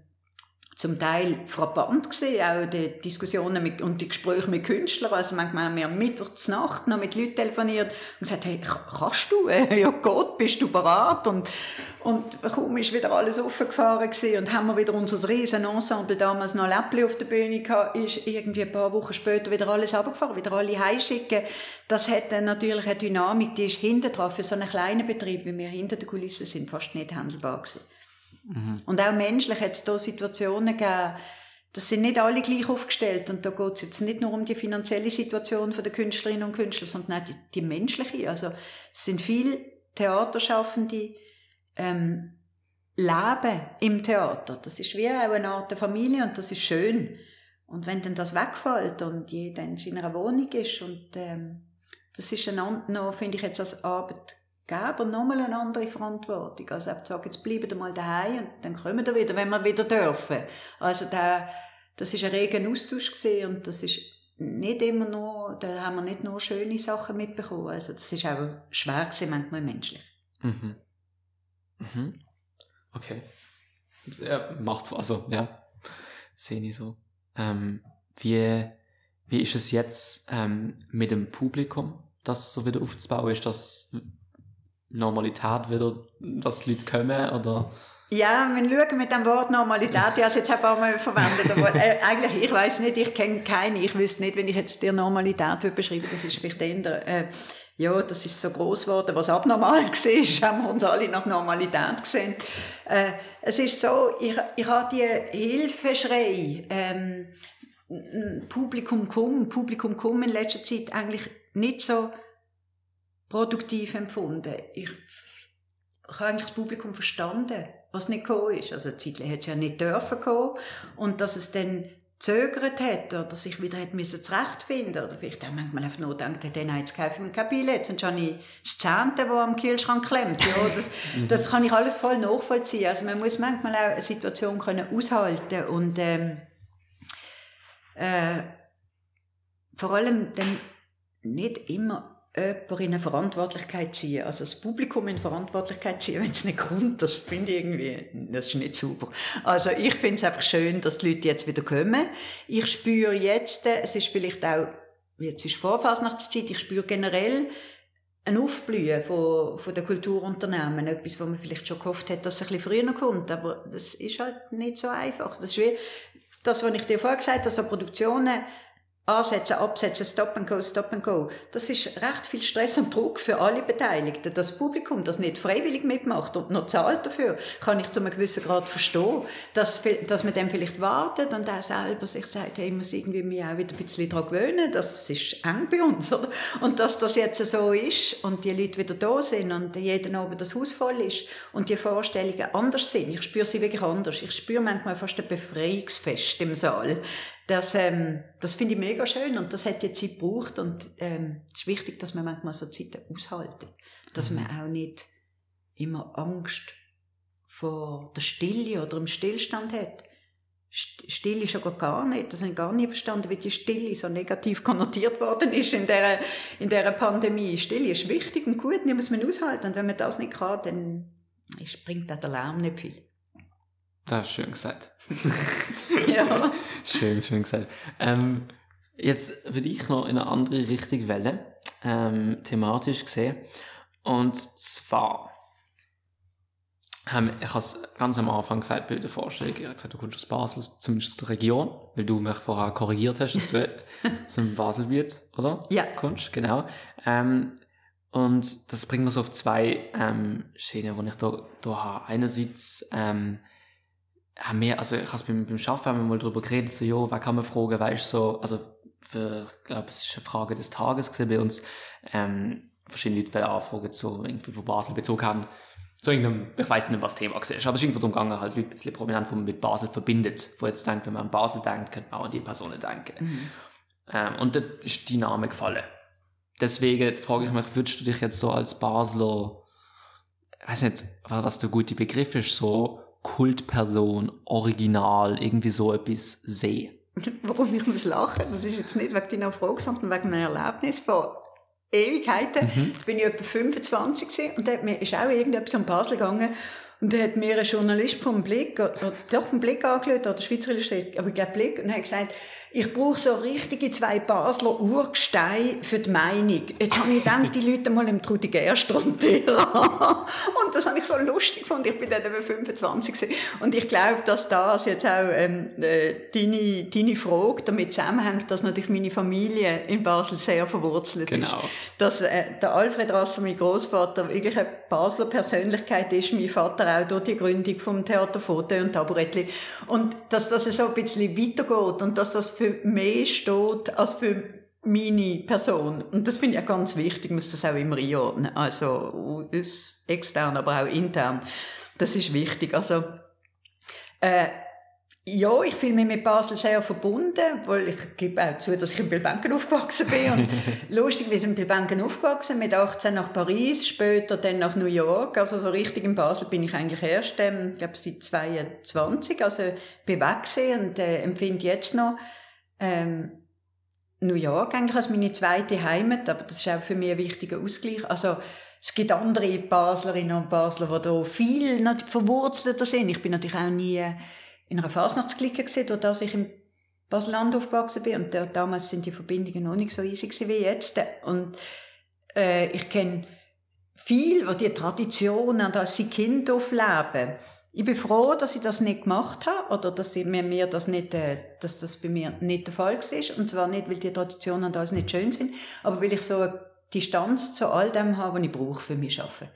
zum Teil frappant gesehen, auch die Diskussionen mit, und die Gespräche mit Künstlern. Also manchmal haben wir am Mittwoch Nacht noch mit Leuten telefoniert und gesagt, hey, kannst du? Ja Gott, bist du bereit? Und, und kaum ist wieder alles aufgefahren gewesen und haben wir wieder unser riesen Ensemble damals noch Läppli auf der Bühne gehabt, ist irgendwie ein paar Wochen später wieder alles abgefahren, wieder alle heimschicken. Das hat dann natürlich eine Dynamik, die ist hinter drauf für so einen kleinen Betrieb, wie wir hinter der Kulisse sind, fast nicht handelbar gewesen. Mhm. Und auch menschlich hat es da Situationen gegeben, das sind nicht alle gleich aufgestellt und da geht es jetzt nicht nur um die finanzielle Situation der Künstlerinnen und Künstler, sondern auch die, die menschliche. Also es sind viele Theaterschaffende, ähm, leben im Theater. Das ist wie auch eine Art Familie und das ist schön. Und wenn dann das wegfällt und jeder in seiner Wohnung ist und ähm, das ist ein, noch, finde ich jetzt als Arbeit Geber nochmal eine andere Verantwortung. Also einfach sagen, jetzt bleiben mal daheim und dann kommen wir wieder, wenn wir wieder dürfen. Also da, das ist ein reger Austausch gesehen und das ist nicht immer nur, da haben wir nicht nur schöne Sachen mitbekommen. Also das ist auch schwer gewesen, manchmal menschlich. Mhm. Mhm. Okay. Ja, macht, also, ja, sehe ich so. Ähm, wie, wie ist es jetzt ähm, mit dem Publikum, das so wieder aufzubauen? Ist das Normalität wieder, dass die Leute kommen, oder? Ja, wir schauen mit dem Wort Normalität, ich habe es jetzt ein paar Mal verwendet, aber äh, eigentlich, ich weiß nicht, ich kenne keine, ich wüsste nicht, wenn ich jetzt dir Normalität würde beschreiben, das ist vielleicht eher, äh, ja, das ist so groß geworden, was abnormal war, haben wir uns alle nach Normalität gesehen. Äh, es ist so, ich, ich habe die Hilfeschrei, ähm, Publikum komm, Publikum komm in letzter Zeit eigentlich nicht so produktiv empfunden. Ich, ich habe eigentlich das Publikum verstanden, was nicht gekommen ist. Also zeitlich hat es ja nicht dürfen kommen. Und dass es dann zögert hat oder sich wieder hat müssen zurechtfinden oder vielleicht auch manchmal einfach nur gedacht hat, dann jetzt kaufe ich mir kein Billett, sonst habe ich das Zehnte, das am Kühlschrank klemmt. Ja, das, das kann ich alles voll nachvollziehen. Also man muss manchmal auch eine Situation können aushalten und ähm, äh, vor allem dann nicht immer jemanden in eine Verantwortlichkeit ziehen, also das Publikum in Verantwortlichkeit ziehen, wenn es nicht kommt, das finde ich irgendwie, das ist nicht super. Also ich finde es einfach schön, dass die Leute jetzt wieder kommen. Ich spüre jetzt, es ist vielleicht auch, jetzt ist Vorfasnachtszeit, ich spüre generell ein Aufblühen von, von den Kulturunternehmen, etwas, wo man vielleicht schon gehofft hat, dass es ein bisschen früher kommt, aber das ist halt nicht so einfach. Das ist wie das, was ich dir vorher gesagt habe, also Produktionen, Ansetzen, absetzen, stop and go, stop and go. Das ist recht viel Stress und Druck für alle Beteiligten. Das Publikum, das nicht freiwillig mitmacht und noch zahlt dafür, kann ich zu einem gewissen Grad verstehen, dass, dass man dem vielleicht wartet und auch selber sich sagt, hey, ich muss irgendwie mich auch wieder ein bisschen daran gewöhnen, das ist eng bei uns, oder? Und dass das jetzt so ist und die Leute wieder da sind und jeden Abend das Haus voll ist und die Vorstellungen anders sind. Ich spüre sie wirklich anders. Ich spüre manchmal fast ein Befreiungsfest im Saal. Das, ähm, das finde ich mega schön und das hat die Zeit gebraucht und ähm, es ist wichtig, dass man manchmal so Zeiten aushalten. Dass man auch nicht immer Angst vor der Stille oder dem Stillstand hat. Stille ist aber gar nicht, das habe ich gar nicht verstanden, wie die Stille so negativ konnotiert worden ist in der, in der Pandemie. Stille ist wichtig und gut, die muss man aushalten und wenn man das nicht kann, dann bringt auch der Lärm nicht viel. Das ist schön gesagt. ja. schön, schön gesagt. Ähm, Jetzt würde ich noch in eine andere Richtung wählen, ähm, thematisch gesehen. Und zwar, ähm, ich habe es ganz am Anfang gesagt bei der Vorstellung, ich habe gesagt, du kommst aus Basel, zumindest aus der Region, weil du mich vorher korrigiert hast, dass du zum Baselbiet, oder? Ja. Kommst, genau. Ähm, und das bringt mich so auf zwei ähm, Schienen, die ich da, da habe. Einerseits, ähm, haben wir, also ich habe es beim, beim Arbeiten haben wir mal darüber geredet, so, jo, wer kann man fragen, weißt du, so, also, für, ich glaube, es ist eine Frage des Tages gesehen bei uns, ähm, verschiedene Leute anfragen, so, irgendwie von Basel Bezug haben, zu irgendeinem, ich weiß nicht, was das Thema war, aber es ist irgendwie darum gegangen, halt Leute ein bisschen prominent, die man mit Basel verbindet, wo jetzt denkt, wenn man an Basel denkt, könnte man auch an die Personen denken. Mhm. Ähm, und da ist die Name gefallen. Deswegen frage ich mich, würdest du dich jetzt so als Basler, ich weiß nicht, was, was der gute Begriff ist, so Kultperson, Original, irgendwie so etwas sehen? Warum ich muss lachen, das ist jetzt nicht wegen deiner Frage, sondern wegen einem Erlebnis von Ewigkeiten. Mhm. Ich bin ja etwa 25 gewesen und da hat mir ist auch irgendetwas um Basel gegangen und da hat mir ein Journalist vom Blick, oder, doch vom Blick angeschaut, oder Schweizer Illustriert, aber ich glaube Blick, und hat gesagt, ich brauche so richtige zwei Basler Urgesteine für die Meinung. Jetzt habe ich gedacht, die Leute mal im Trudi Gerstrand Und das habe ich so lustig gefunden. Ich bin dann eben 25 gewesen. Und ich glaube, dass das jetzt auch ähm, äh, deine, deine Frage damit zusammenhängt, dass natürlich meine Familie in Basel sehr verwurzelt Genau. ist. Dass äh, der Alfred Rasser, mein Großvater, wirklich eine Basler Persönlichkeit ist, mein Vater auch durch die Gründung vom Theater Foto und Taburettli. Und dass das so ein bisschen weitergeht und dass das für mehr steht als für meine Person. Und das finde ich auch ganz wichtig, ich muss das auch immer einordnen. Also, extern, aber auch intern. Das ist wichtig. Also, äh, ja, ich fühle mich mit Basel sehr verbunden, weil ich gebe auch zu, dass ich in Bilbenken aufgewachsen bin. Und lustig, wir sind in Bilbenken aufgewachsen, mit 18 nach Paris, später dann nach New York. Also so richtig in Basel bin ich eigentlich erst, ähm, ich glaube, seit 22, also bin weg und äh, empfinde jetzt noch ähm, New York eigentlich als meine zweite Heimat, aber das ist auch für mich ein wichtiger Ausgleich. Also es gibt andere Baslerinnen und Basler, die da viel verwurzelter sind. Ich bin natürlich auch nie in einer Fasnachtsklicke gesehen, durch das ich im Baselland aufgewachsen bin und da, damals sind die Verbindungen noch nicht so easy wie jetzt. Und äh, ich kenne viel, wo die Traditionen, dass sie Kind aufleben. Ich bin froh, dass ich das nicht gemacht habe oder dass mir, mir das nicht, äh, dass das bei mir nicht der Fall war. Und zwar nicht, weil die Traditionen da nicht schön sind, aber weil ich so eine Distanz zu all dem habe, was ich brauche für mich arbeiten.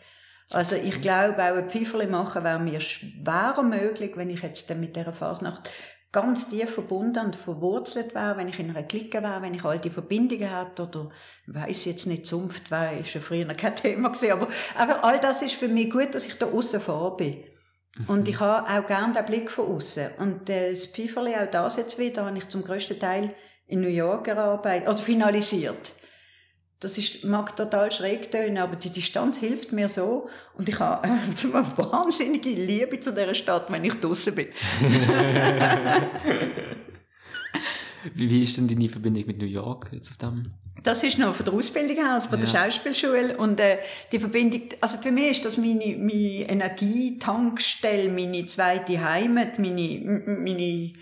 Also ich glaube, auch ein Pfifferli machen wäre mir schwerer möglich, wenn ich jetzt dann mit dieser Fasnacht ganz tief verbunden und verwurzelt wäre, wenn ich in einer Clique wäre, wenn ich alte Verbindungen hätte oder weiß jetzt nicht, Zunft wäre, ist ja früher noch kein Thema gewesen, aber, aber all das ist für mich gut, dass ich da außen vor bin. Und ich habe auch gerne den Blick von außen. Und äh, das Pfifferli, auch das jetzt wieder, habe ich zum grössten Teil in New York erarbeitet, oder finalisiert. Das ist, mag total schräg tönen, aber die Distanz hilft mir so. Und ich habe also eine wahnsinnige Liebe zu dieser Stadt, wenn ich draußen bin. Wie, wie ist denn deine Verbindung mit New York jetzt auf dem? Das ist noch von der Ausbildung her, also von der Ja. Schauspielschule. Und äh, die Verbindung, also für mich ist das meine, meine Energietankstelle, meine zweite Heimat, meine, meine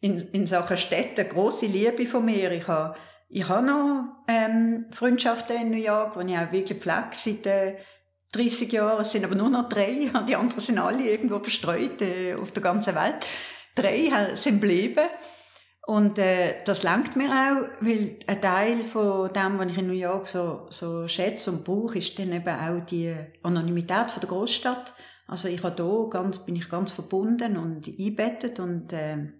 in, in Sachen Städte, große Liebe von mir. Ich habe ich habe noch ähm, Freundschaften in New York, die ich auch wirklich pflege seit äh, 30 Jahren. Es sind aber nur noch drei. Die anderen sind alle irgendwo verstreut äh, auf der ganzen Welt. Drei sind geblieben. Und äh, das langt mir auch, weil ein Teil von dem, was ich in New York so, so schätze und brauche, ist dann eben auch die Anonymität von der Großstadt. Also ich habe da ganz, bin ich ganz verbunden und eingebettet und äh,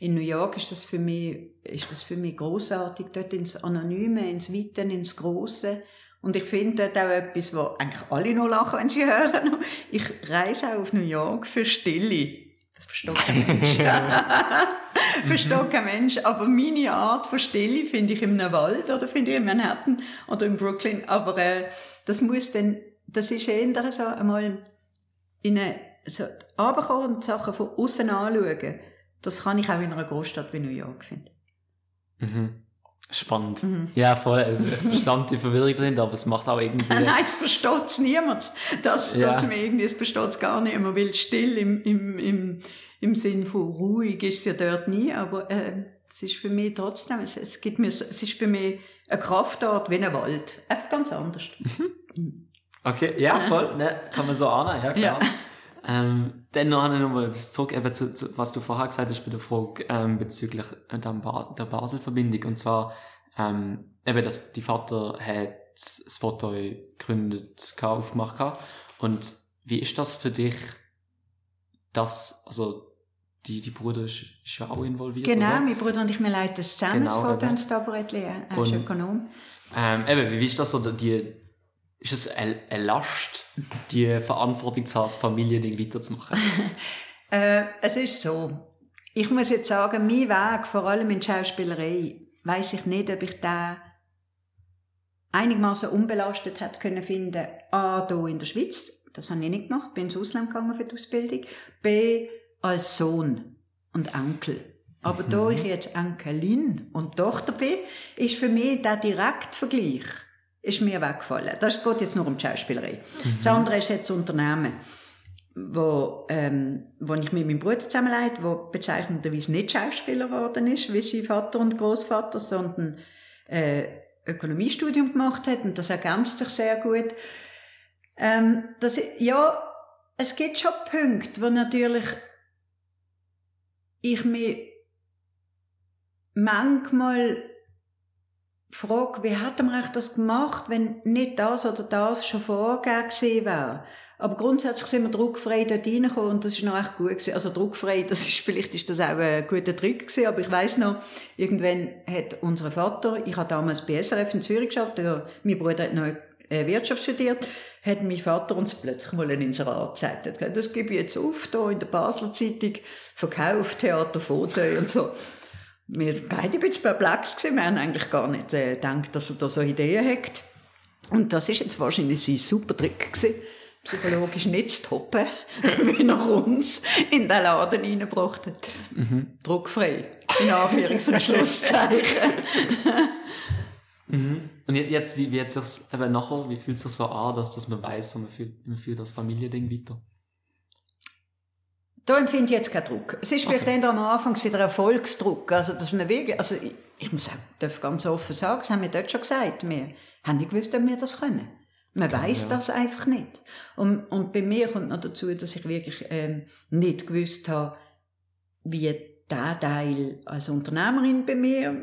in New York ist das für mich, ist das für mich großartig, dort ins Anonyme, ins Weite, ins Große. Und ich finde dort auch etwas, wo eigentlich alle noch lachen, wenn sie hören. Ich reise auch auf New York für Stille. Kein Mensch. versteht kein Mensch. Aber meine Art von Stille finde ich in einem Wald oder finde ich in Manhattan oder in Brooklyn. Aber äh, das muss dann, das ist eher so einmal in eine, so runterkommen und Sachen von außen anschauen. Das kann ich auch in einer Großstadt wie New York finden. Mhm. Spannend. Mhm. Ja, voll. Also, ich verstand die Verwirrung dahinter, aber es macht auch irgendwie. Nein, es versteht es niemand. Das, Ja. das mir irgendwie, es versteht es gar nicht. Man will still im, im, im, im Sinn von ruhig ist es ja dort nie, aber äh, es ist für mich trotzdem, es, es gibt mir, es ist für mich eine Kraftart wie ein Wald. Einfach ganz anders. Okay, ja, voll, ne, kann man so ahnen, ja klar. Ja. Ähm, dann noch eine Nummer zurück, eben zu, zu, was du vorher gesagt hast bei der Frage ähm, bezüglich der, ba der Basel-Verbindung. Und zwar, ähm, eben, dass die Vater hat das Foto gegründet, aufgemacht gehabt. Und wie ist das für dich, dass, also, die, die Bruder ist, ist ja auch involviert, Genau, oder? mein Bruder und ich, wir leiten zusammen, Genau, das Foto und das Taburettli. Er ist Ökonom. Ähm, eben, wie ist das so, die, ist es eine, eine Last, die Verantwortung zu haben, das Familiending weiterzumachen? Äh, es ist so. Ich muss jetzt sagen, mein Weg, vor allem in Schauspielerei, weiß ich nicht, ob ich da einigermaßen unbelastet hätte können finden. A, hier in der Schweiz, das habe ich nicht gemacht, bin ins Ausland gegangen für die Ausbildung. B, als Sohn und Enkel. Aber da Mhm. ich jetzt Enkelin und Tochter bin, ist für mich der Direktvergleich ist mir weggefallen. Das geht jetzt nur um die Schauspielerei. Das andere ist jetzt Unternehmen, wo, ähm, wo ich mit meinem Bruder zusammenleite, wo bezeichnenderweise nicht Schauspieler geworden ist, wie sein Vater und Großvater, sondern äh, Ökonomiestudium gemacht hat und das ergänzt sich sehr gut. Ähm, das, ja, es gibt schon Punkte, wo natürlich ich mich manchmal frage, wie hat man eigentlich das gemacht, wenn nicht das oder das schon vorgegeben gewesen wäre. Aber grundsätzlich sind wir druckfrei dort reingekommen und das ist noch echt gut gewesen. Also druckfrei, das ist, vielleicht ist das auch ein guter Trick gewesen, aber ich weiß noch, irgendwann hat unser Vater, ich habe damals bei SRF in Zürich geschafft, der, mein Bruder hat noch äh, Wirtschaft studiert, hat mein Vater uns plötzlich mal ein Inserat. Er gesagt, das gebe ich jetzt auf, da in der Basler Zeitung, Verkauf, Theater, Foto und so. Wir beide ein bisschen perplex gewesen. Wir haben eigentlich gar nicht äh, gedacht, dass er da so Ideen hat. Und das ist jetzt wahrscheinlich sein super Trick gewesen, psychologisch nicht zu toppen, wie er uns in den Laden reingebracht hat. Druckfrei. In Anführungs- und Schlusszeichen. Und jetzt- wie, wie jetzt nachher, wie fühlt es sich so an, dass, dass man weiß, man fühlt, man fühlt das Familiending weiter? Da empfinde ich jetzt keinen Druck. Es ist vielleicht Okay. am Anfang der Erfolgsdruck. Also, dass man wirklich, also, ich, ich muss auch, darf ganz offen sagen, das haben wir dort schon gesagt. Wir haben nicht gewusst, ob wir das können. Man weiß ja. das einfach nicht. Und, und bei mir kommt noch dazu, dass ich wirklich ähm, nicht gewusst habe, wie der Teil als Unternehmerin bei mir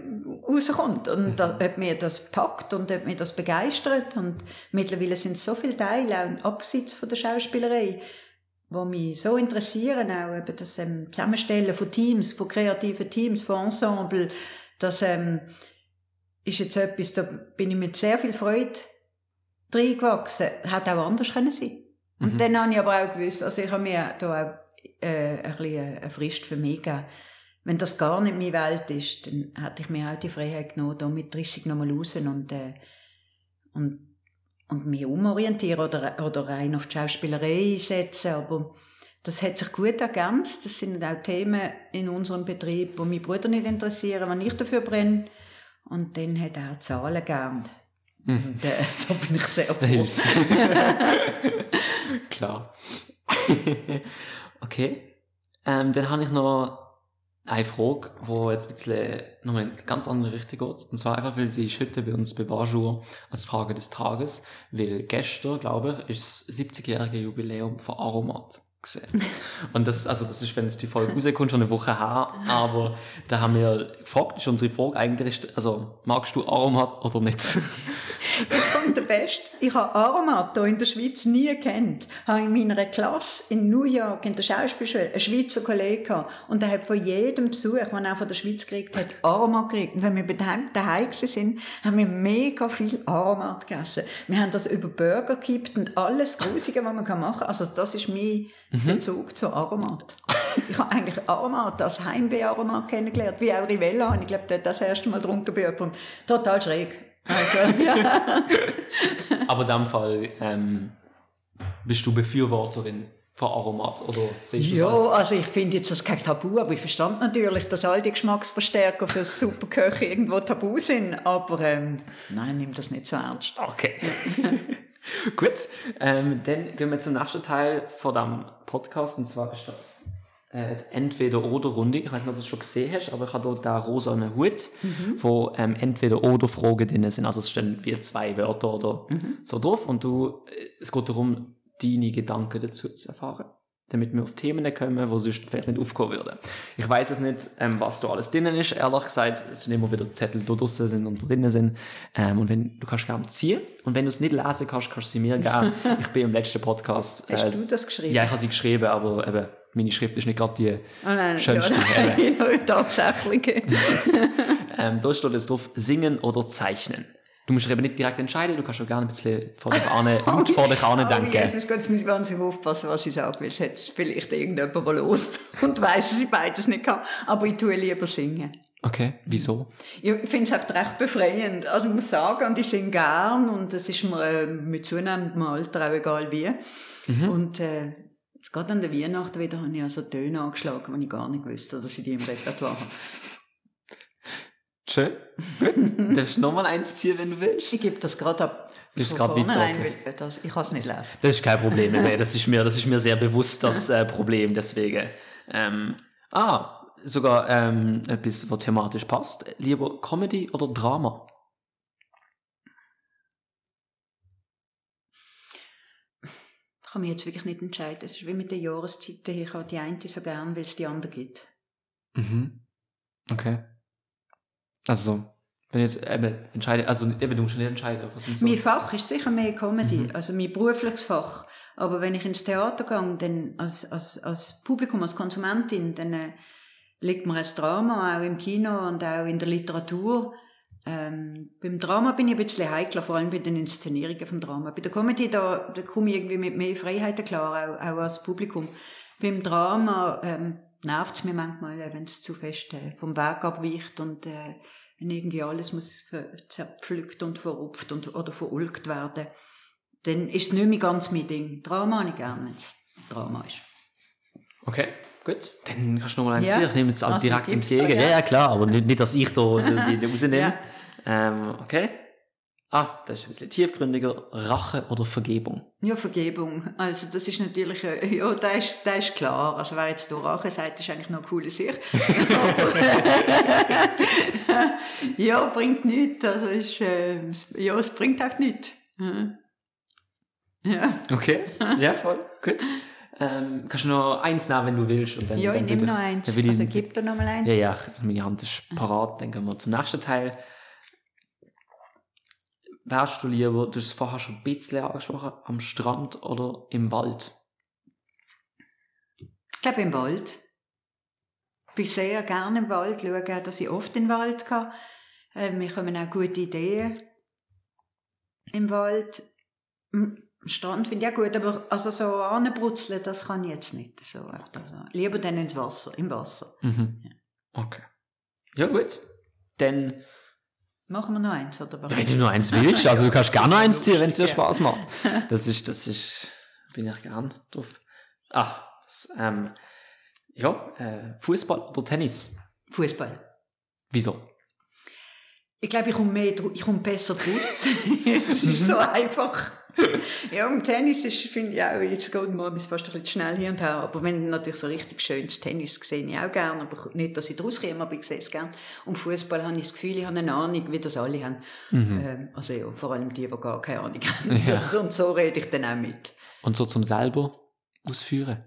rauskommt und da, ob mir das packt und ob mir das begeistert und mittlerweile sind so viele Teile, auch abseits von der Schauspielerei, die mich so interessieren, auch eben das ähm, Zusammenstellen von Teams, von kreativen Teams, von Ensemble, das ähm, ist jetzt etwas, da bin ich mit sehr viel Freude reingewachsen. Hat auch anders können sein. Und Mhm. dann habe ich aber auch gewusst, also ich habe mir da auch äh, ein bisschen eine Frist für mich gegeben. Wenn das gar nicht meine Welt ist, dann hätte ich mir auch die Freiheit genommen, da mit 30 nochmal raus und, äh, und, und mich umorientieren oder, oder rein auf die Schauspielerei setzen. Aber das hat sich gut ergänzt. Das sind auch Themen in unserem Betrieb, die mein Bruder nicht interessieren, wenn ich dafür brenne. Und dann hat er Zahlen gern. Und äh, da bin ich sehr Da froh. Klar. okay. Ähm, dann habe ich noch eine Frage, die jetzt ein bisschen noch in eine ganz andere Richtung geht. Und zwar einfach, weil sie ist heute bei uns bei Barjour als Frage des Tages, weil gestern, glaube ich, ist das 70-jährige Jubiläum von Aromat gesehen. Und das, also das ist, wenn es die Folge rauskommt, schon eine Woche her, aber da haben wir gefragt, ist unsere Frage eigentlich, also magst du Aromat oder nicht? Jetzt kommt der Beste. Ich habe Aromat hier in der Schweiz nie gekannt. Habe in meiner Klasse in New York in der Schauspielschule einen Schweizer Kollegen gehabt. Und der hat von jedem Besuch, den er von der Schweiz gekriegt hat, Aromat gekriegt. Und wenn wir daheim, daheim sind, haben wir mega viel Aromat gegessen. Wir haben das über Burger gekippt und alles Grusige, was man machen kann. Also das ist mein Bezug zu Aromat. Ich habe eigentlich Aromat als Heimweh-Aromat kennengelernt, wie auch Rivella. Und ich glaube, dort das erste Mal getrunken bei jemandem. Total schräg. Also, ja. Aber in dem Fall ähm, bist du Befürworterin von Aromat oder siehst du Ja, als... also ich finde jetzt das kein Tabu, aber ich verstand natürlich, dass all die Geschmacksverstärker für Superköche irgendwo Tabu sind, aber ähm, nein, nimm das nicht so ernst. Okay. Gut, ähm, dann gehen wir zum nächsten Teil von dem Podcast und zwar ist das äh, die Entweder-Oder-Runde. Ich weiß nicht, ob du es schon gesehen hast, aber ich habe dort da rosa Hut, wo ähm, Entweder-Oder-Fragen drin sind. Also es stehen wie zwei Wörter oder so drauf und du, äh, es geht darum, deine Gedanken dazu zu erfahren. Damit wir auf Themen kommen, wo sonst vielleicht nicht aufkommen würden. Ich weiß es nicht, ähm, was da alles drinnen ist. Ehrlich gesagt, es sind immer wieder Zettel, die draussen sind und drinnen sind. Ähm, und wenn, du kannst gerne ziehen. Und wenn du es nicht lesen kannst, kannst du sie mir geben. ich bin im letzten Podcast. Hast äh, du das geschrieben? Ja, ich habe sie geschrieben, aber eben, meine Schrift ist nicht gerade die Ah, nein, schönste. ja, nein, tatsächlich. Ähm, da steht jetzt drauf, singen oder zeichnen. Du musst eben nicht direkt entscheiden, du kannst auch gerne ein bisschen vor dich ane, gut vor dich ane Oh, denken. Jesus Gott, jetzt muss ich wahnsinnig aufpassen, was ich sage, weil es jetzt vielleicht irgendjemand mal los und weiss, dass ich beides nicht kann. Aber ich tue lieber singen. Okay, wieso? Ich finde es einfach recht befreiend. Also ich muss sagen, und ich singe gern und das ist mir äh, mit zunehmendem Alter auch egal wie. Mhm. Und äh, gerade an der Weihnacht wieder habe ich also Töne angeschlagen, die ich gar nicht wusste, dass ich die im Repertoire habe. Schön. Gut. Darfst du nochmal eins ziehen, wenn du willst? Ich gebe das gerade ab. Gibst Von grad weiter, okay. das, ich kann es nicht lesen. Das ist kein Problem. Nee, das ist mir, das ist mir sehr bewusst, das äh, Problem, deswegen. Ähm, ah, sogar ähm, etwas, was thematisch passt. Lieber Comedy oder Drama? Ich kann mich jetzt wirklich nicht entscheiden. Es ist wie mit den Jahreszeiten. Ich habe die eine so gern, weil es die andere gibt. Mhm. Okay. Also, wenn ich jetzt eben entscheide, also eben, du musst nicht entscheiden, was so. Mein Fach ist sicher mehr Comedy, Mhm. also mein berufliches Fach. Aber wenn ich ins Theater gehe, dann als, als, als Publikum, als Konsumentin, dann äh, liegt mir das Drama auch im Kino und auch in der Literatur. Ähm, beim Drama bin ich ein bisschen heikler, vor allem bei den Inszenierungen vom Drama. Bei der Comedy, da, da komme ich irgendwie mit mehr Freiheiten klar, auch, auch als Publikum. Beim Drama ähm, nervt es mir manchmal, wenn es zu fest äh, vom Weg abweicht und äh, wenn irgendwie alles muss zerpflückt und verrupft und, oder verulgt werden, dann ist es nicht mehr ganz mein Ding. Drama habe ich gerne, wenn es Drama ist. Okay, gut. Dann kannst du nochmal eins Ja. Ich nehme es auch Also, direkt entgegen. da, ja. ja. ja, klar, aber nicht, nicht dass ich da die, die rausnehme. Ja. ähm, okay. Ah, das ist ein bisschen tiefgründiger. Rache oder Vergebung? Ja, Vergebung. Also das ist natürlich, äh, ja, das ist, das ist klar. Also wer jetzt hier Rache sagt, ist eigentlich noch eine coole Sicht. Aber- ja, bringt nichts. Also ist, äh, ja, es bringt einfach nichts. Ja. Okay, ja, voll. Gut. Ähm, kannst du noch eins nehmen, wenn du willst. Und dann, ja ich dann nehme will noch eins. dann will ich- Also gib dir noch mal eins. Ja, ja, meine Hand ist parat. Dann gehen wir zum nächsten Teil. Wärst du lieber, du hast es vorher schon ein bisschen angesprochen, am Strand oder im Wald? Ich glaube im Wald. Ich bin sehr gerne im Wald, schaue auch, dass ich oft in den Wald kann. Äh, mir kommen auch gute Ideen im Wald. Am Strand finde ich auch gut, aber also so anbrutzeln, das kann ich jetzt nicht. So, also, lieber dann ins Wasser, im Wasser. Mhm. Okay. Ja, gut. Dann, Machen wir noch eins, oder was? wenn du nur eins willst, also du kannst Ja, gerne eins ziehen, wenn es dir ja. Spaß macht. Das ist, das ist, bin ich gern drauf. Ach, das, ähm, ja, äh, Fußball oder Tennis? Fußball. Wieso? Ich glaube, ich komme besser draus. es ist so einfach. Ja, im Tennis ist, finde ich auch, jetzt geht bis fast ein bisschen schnell hier und her, aber wenn natürlich so richtig schönes Tennis sehe ich auch gerne, aber nicht, dass ich draus komme, aber ich sehe es gerne. Und Fußball habe ich das Gefühl, ich habe eine Ahnung, wie das alle haben. Ähm, also ja, vor allem die, die gar keine Ahnung haben. Mhm. Ja. Das- Und so rede ich dann auch mit. Und so zum selber ausführen?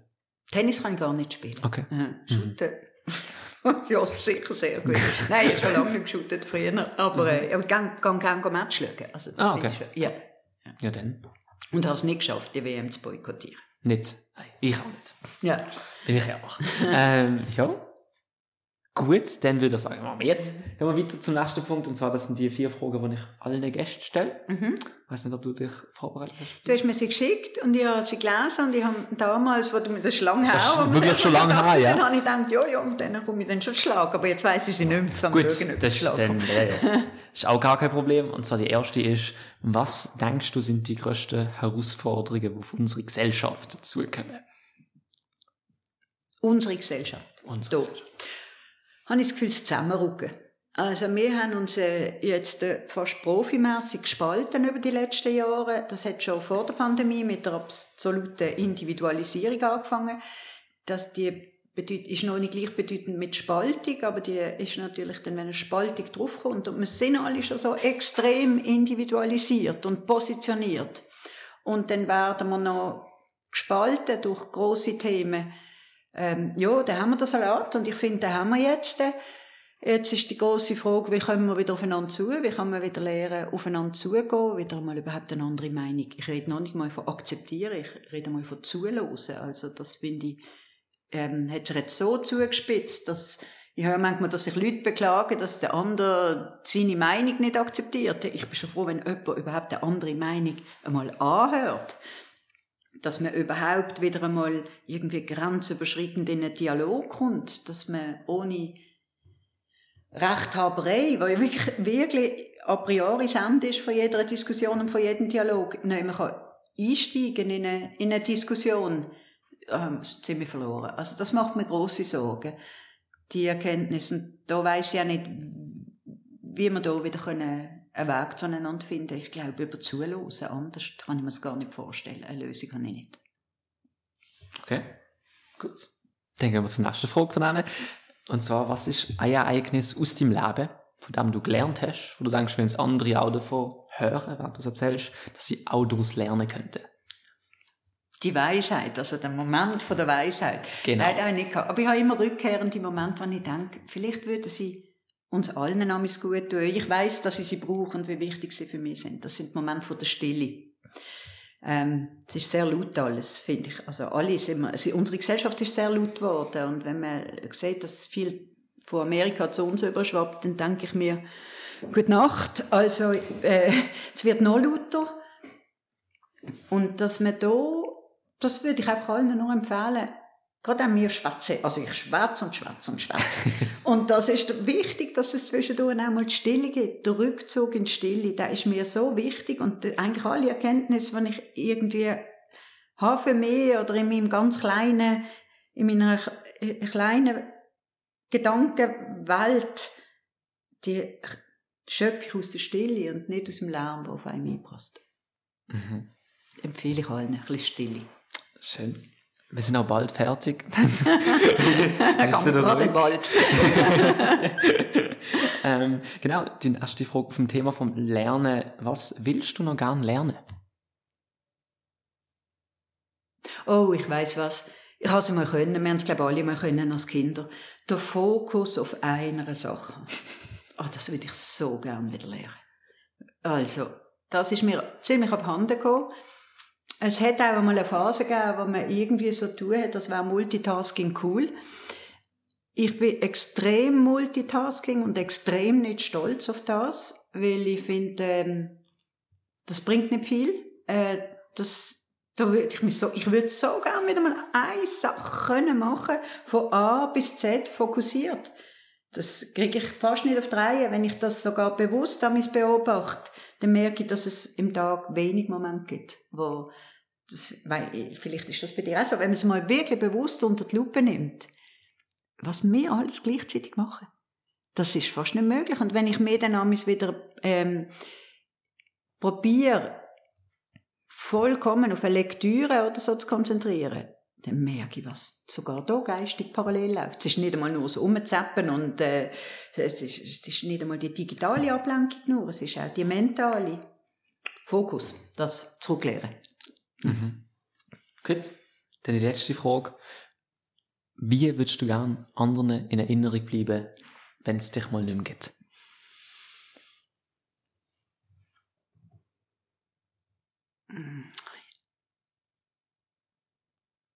Tennis kann ich gar nicht spielen. Okay. Mhm. Shooten. ja, sicher sehr gut. Nein, ich habe schon lange nicht geshootet früher, aber äh, ich kann gerne Match schauen. Also das Mhm. Ah, okay. ich schon. Ja. Ja, dann. Und es nicht geschafft, die WM zu boykottieren. Nicht. Nein, ich auch nicht. Ja. Bin ich ehrlich. ähm, ja. Gut, dann würde ich sagen, machen wir jetzt gehen wir weiter zum nächsten Punkt. Und zwar, das sind die vier Fragen, die ich allen Gästen stelle. Mhm. Ich weiß nicht, ob du dich vorbereitet hast. Du hast mir sie geschickt und ich habe sie gelesen und ich habe damals, wo du mir das ist lang her, Das ist wirklich schon lange her, ja. Dann habe ich gedacht, ja, ja, und dann komme ich dann schon schlagen. Aber jetzt weiss ich sie nicht mehr. Wir Gut, das ist, dann, ja, ja. ist auch gar kein Problem. Und zwar die erste ist, was denkst du sind die grössten Herausforderungen, die auf unsere Gesellschaft zukommen? Unsere Gesellschaft. Unsere Da. Gesellschaft. Habe ich das Gefühl, das Zusammenrücken. Also wir haben uns äh, jetzt äh, fast profimässig gespalten über die letzten Jahre. Das hat schon vor der Pandemie mit der absoluten Individualisierung angefangen, bedeut, ist noch nicht gleichbedeutend mit Spaltung, aber die ist natürlich dann, wenn eine Spaltung draufkommt und wir sind alle schon so extrem individualisiert und positioniert und dann werden wir noch gespalten durch große Themen. Ähm, ja, da haben wir den Salat und ich finde, den haben wir jetzt. Jetzt ist die große Frage, wie kommen wir wieder aufeinander zu? Wie kann man wieder lernen, aufeinander zugehen? Wieder mal überhaupt eine andere Meinung. Ich rede noch nicht mal von akzeptieren, ich rede mal von zuhören. Also das finde ich, ähm, hat sich jetzt so zugespitzt, dass ich höre manchmal, dass sich Leute beklagen, dass der andere seine Meinung nicht akzeptiert. Ich bin schon froh, wenn jemand überhaupt eine andere Meinung einmal anhört. Dass man überhaupt wieder einmal irgendwie grenzüberschreitend in einen Dialog kommt. Dass man ohne Rechthaberei, weil wirklich, wirklich a priori Ende ist von jeder Diskussion und von jedem Dialog. Nein, man kann einsteigen in eine, in eine Diskussion, ähm, wir verloren. Also das macht mir große Sorgen, die Erkenntnisse. da weiß ich ja nicht, wie wir da wieder können einen Weg zueinander finden. Ich glaube, über Zuhören, anders kann ich mir das gar nicht vorstellen. Eine Lösung habe ich nicht. Okay, gut. Dann gehen wir zur nächsten Frage von Ihnen. Und zwar, was ist ein Ereignis aus deinem Leben, von dem du gelernt hast, wo du denkst, wenn es andere auch davon hören, wenn du das erzählst, dass sie auch daraus lernen könnten? Die Weisheit, also der Moment von der Weisheit. Genau. Nein, nicht. Aber ich habe immer rückkehrende Momente, wo ich denke, vielleicht würden sie uns allen namens gut tun. Ich weiß, dass ich sie brauchen und wie wichtig sie für mich sind. Das sind Momente von der Stille. Ähm, es ist sehr laut alles, finde ich. Also alle sind wir, also unsere Gesellschaft ist sehr laut geworden und wenn man sieht, dass viel von Amerika zu uns überschwappt, dann denke ich mir, gute Nacht. Also äh, es wird noch lauter und dass man da, das würde ich einfach allen nur empfehlen, Gerade an mir schwätze. Also ich schwätze und schwätze und schwätze. und das ist wichtig, dass es zwischendurch auch mal die Stille gibt. Der Rückzug in die Stille, der ist mir so wichtig. Und eigentlich alle Erkenntnisse, die ich irgendwie habe für mich oder in meinem ganz kleinen, in meiner kleinen Gedankenwelt, die schöpfe ich aus der Stille und nicht aus dem Lärm, der auf einen einpasst. Mhm. Empfehle ich allen ein bisschen Stille. Schön. Wir sind auch bald fertig. Ganz gerade bald. ähm, genau, die erste Frage vom Thema vom Lernen. Was willst du noch gern lernen? Oh, ich weiß was. Ich habe es mal können. Wir haben es, glaube ich, alle mal können als Kinder. Der Fokus auf einer Sache. Oh, das würde ich so gern wieder lernen. Also, das ist mir ziemlich abhanden gekommen. Es hat auch einmal eine Phase gegeben, wo man irgendwie so tun hat, das wäre Multitasking cool. Ich bin extrem Multitasking und extrem nicht stolz auf das, weil ich finde, ähm, das bringt nicht viel. Äh, das, da würde ich mich so, ich würde so gerne wieder mal eine Sache können machen, von A bis Z fokussiert. Das kriege ich fast nicht auf die Reihe. Wenn ich das sogar bewusst an mich beobachte, dann merke ich, dass es im Tag wenig Momente gibt, wo das, weil, vielleicht ist das bei dir auch so, wenn man es mal wirklich bewusst unter die Lupe nimmt, was wir alles gleichzeitig machen, das ist fast nicht möglich. Und wenn ich mir dann amigs wieder ähm, probiere, vollkommen auf eine Lektüre oder so zu konzentrieren, dann merke ich, was sogar da geistig parallel läuft. Es ist nicht einmal nur so umzappen und äh, es, ist, es ist nicht einmal die digitale Ablenkung nur, es ist auch die mentale Fokus, das zurücklehren. Mhm. Gut. Dann die letzte Frage. Wie würdest du gern anderen in Erinnerung bleiben, wenn es dich mal nicht mehr gibt?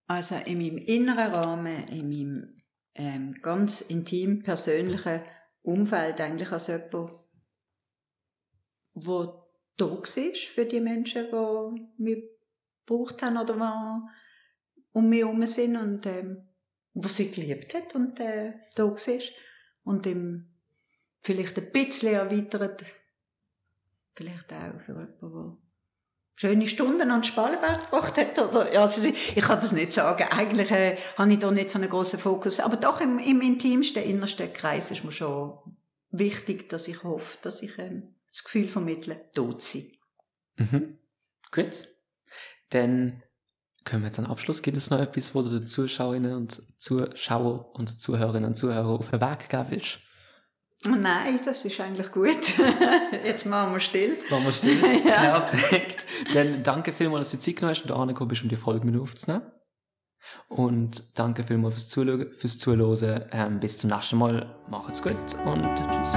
Also in meinem inneren Rahmen, in meinem ähm, ganz intim persönlichen Umfeld eigentlich als jemand, der da war für die Menschen, die mich gebraucht haben oder die um mich herum sind und ähm, wo sie geliebt hat und äh, da war. Und ihm vielleicht ein bisschen erweitert, vielleicht auch für jemanden, der schöne Stunden an Spalenberg gebracht hat. Oder, also ich kann das nicht sagen. Eigentlich äh, habe ich da nicht so einen grossen Fokus. Aber doch im, im intimsten, innersten Kreis ist mir schon wichtig, dass ich hoffe, dass ich ähm, das Gefühl vermittle, tot sein. Mhm. Gut. Dann können wir jetzt am Abschluss, gibt es noch etwas, wo du den Zuschauerinnen und Zuschauer und Zuhörerinnen und Zuhörer auf den Weg geben willst? Nein, das ist eigentlich gut. Jetzt machen wir still. Machen wir still? Ja. Perfekt. Dann danke vielmals, dass du Zeit genommen hast und da angekommen bist, um die Folge mit aufzunehmen. Und danke vielmals fürs Zuhören. Fürs Zuhören. Ähm, bis zum nächsten Mal. Macht's gut und tschüss.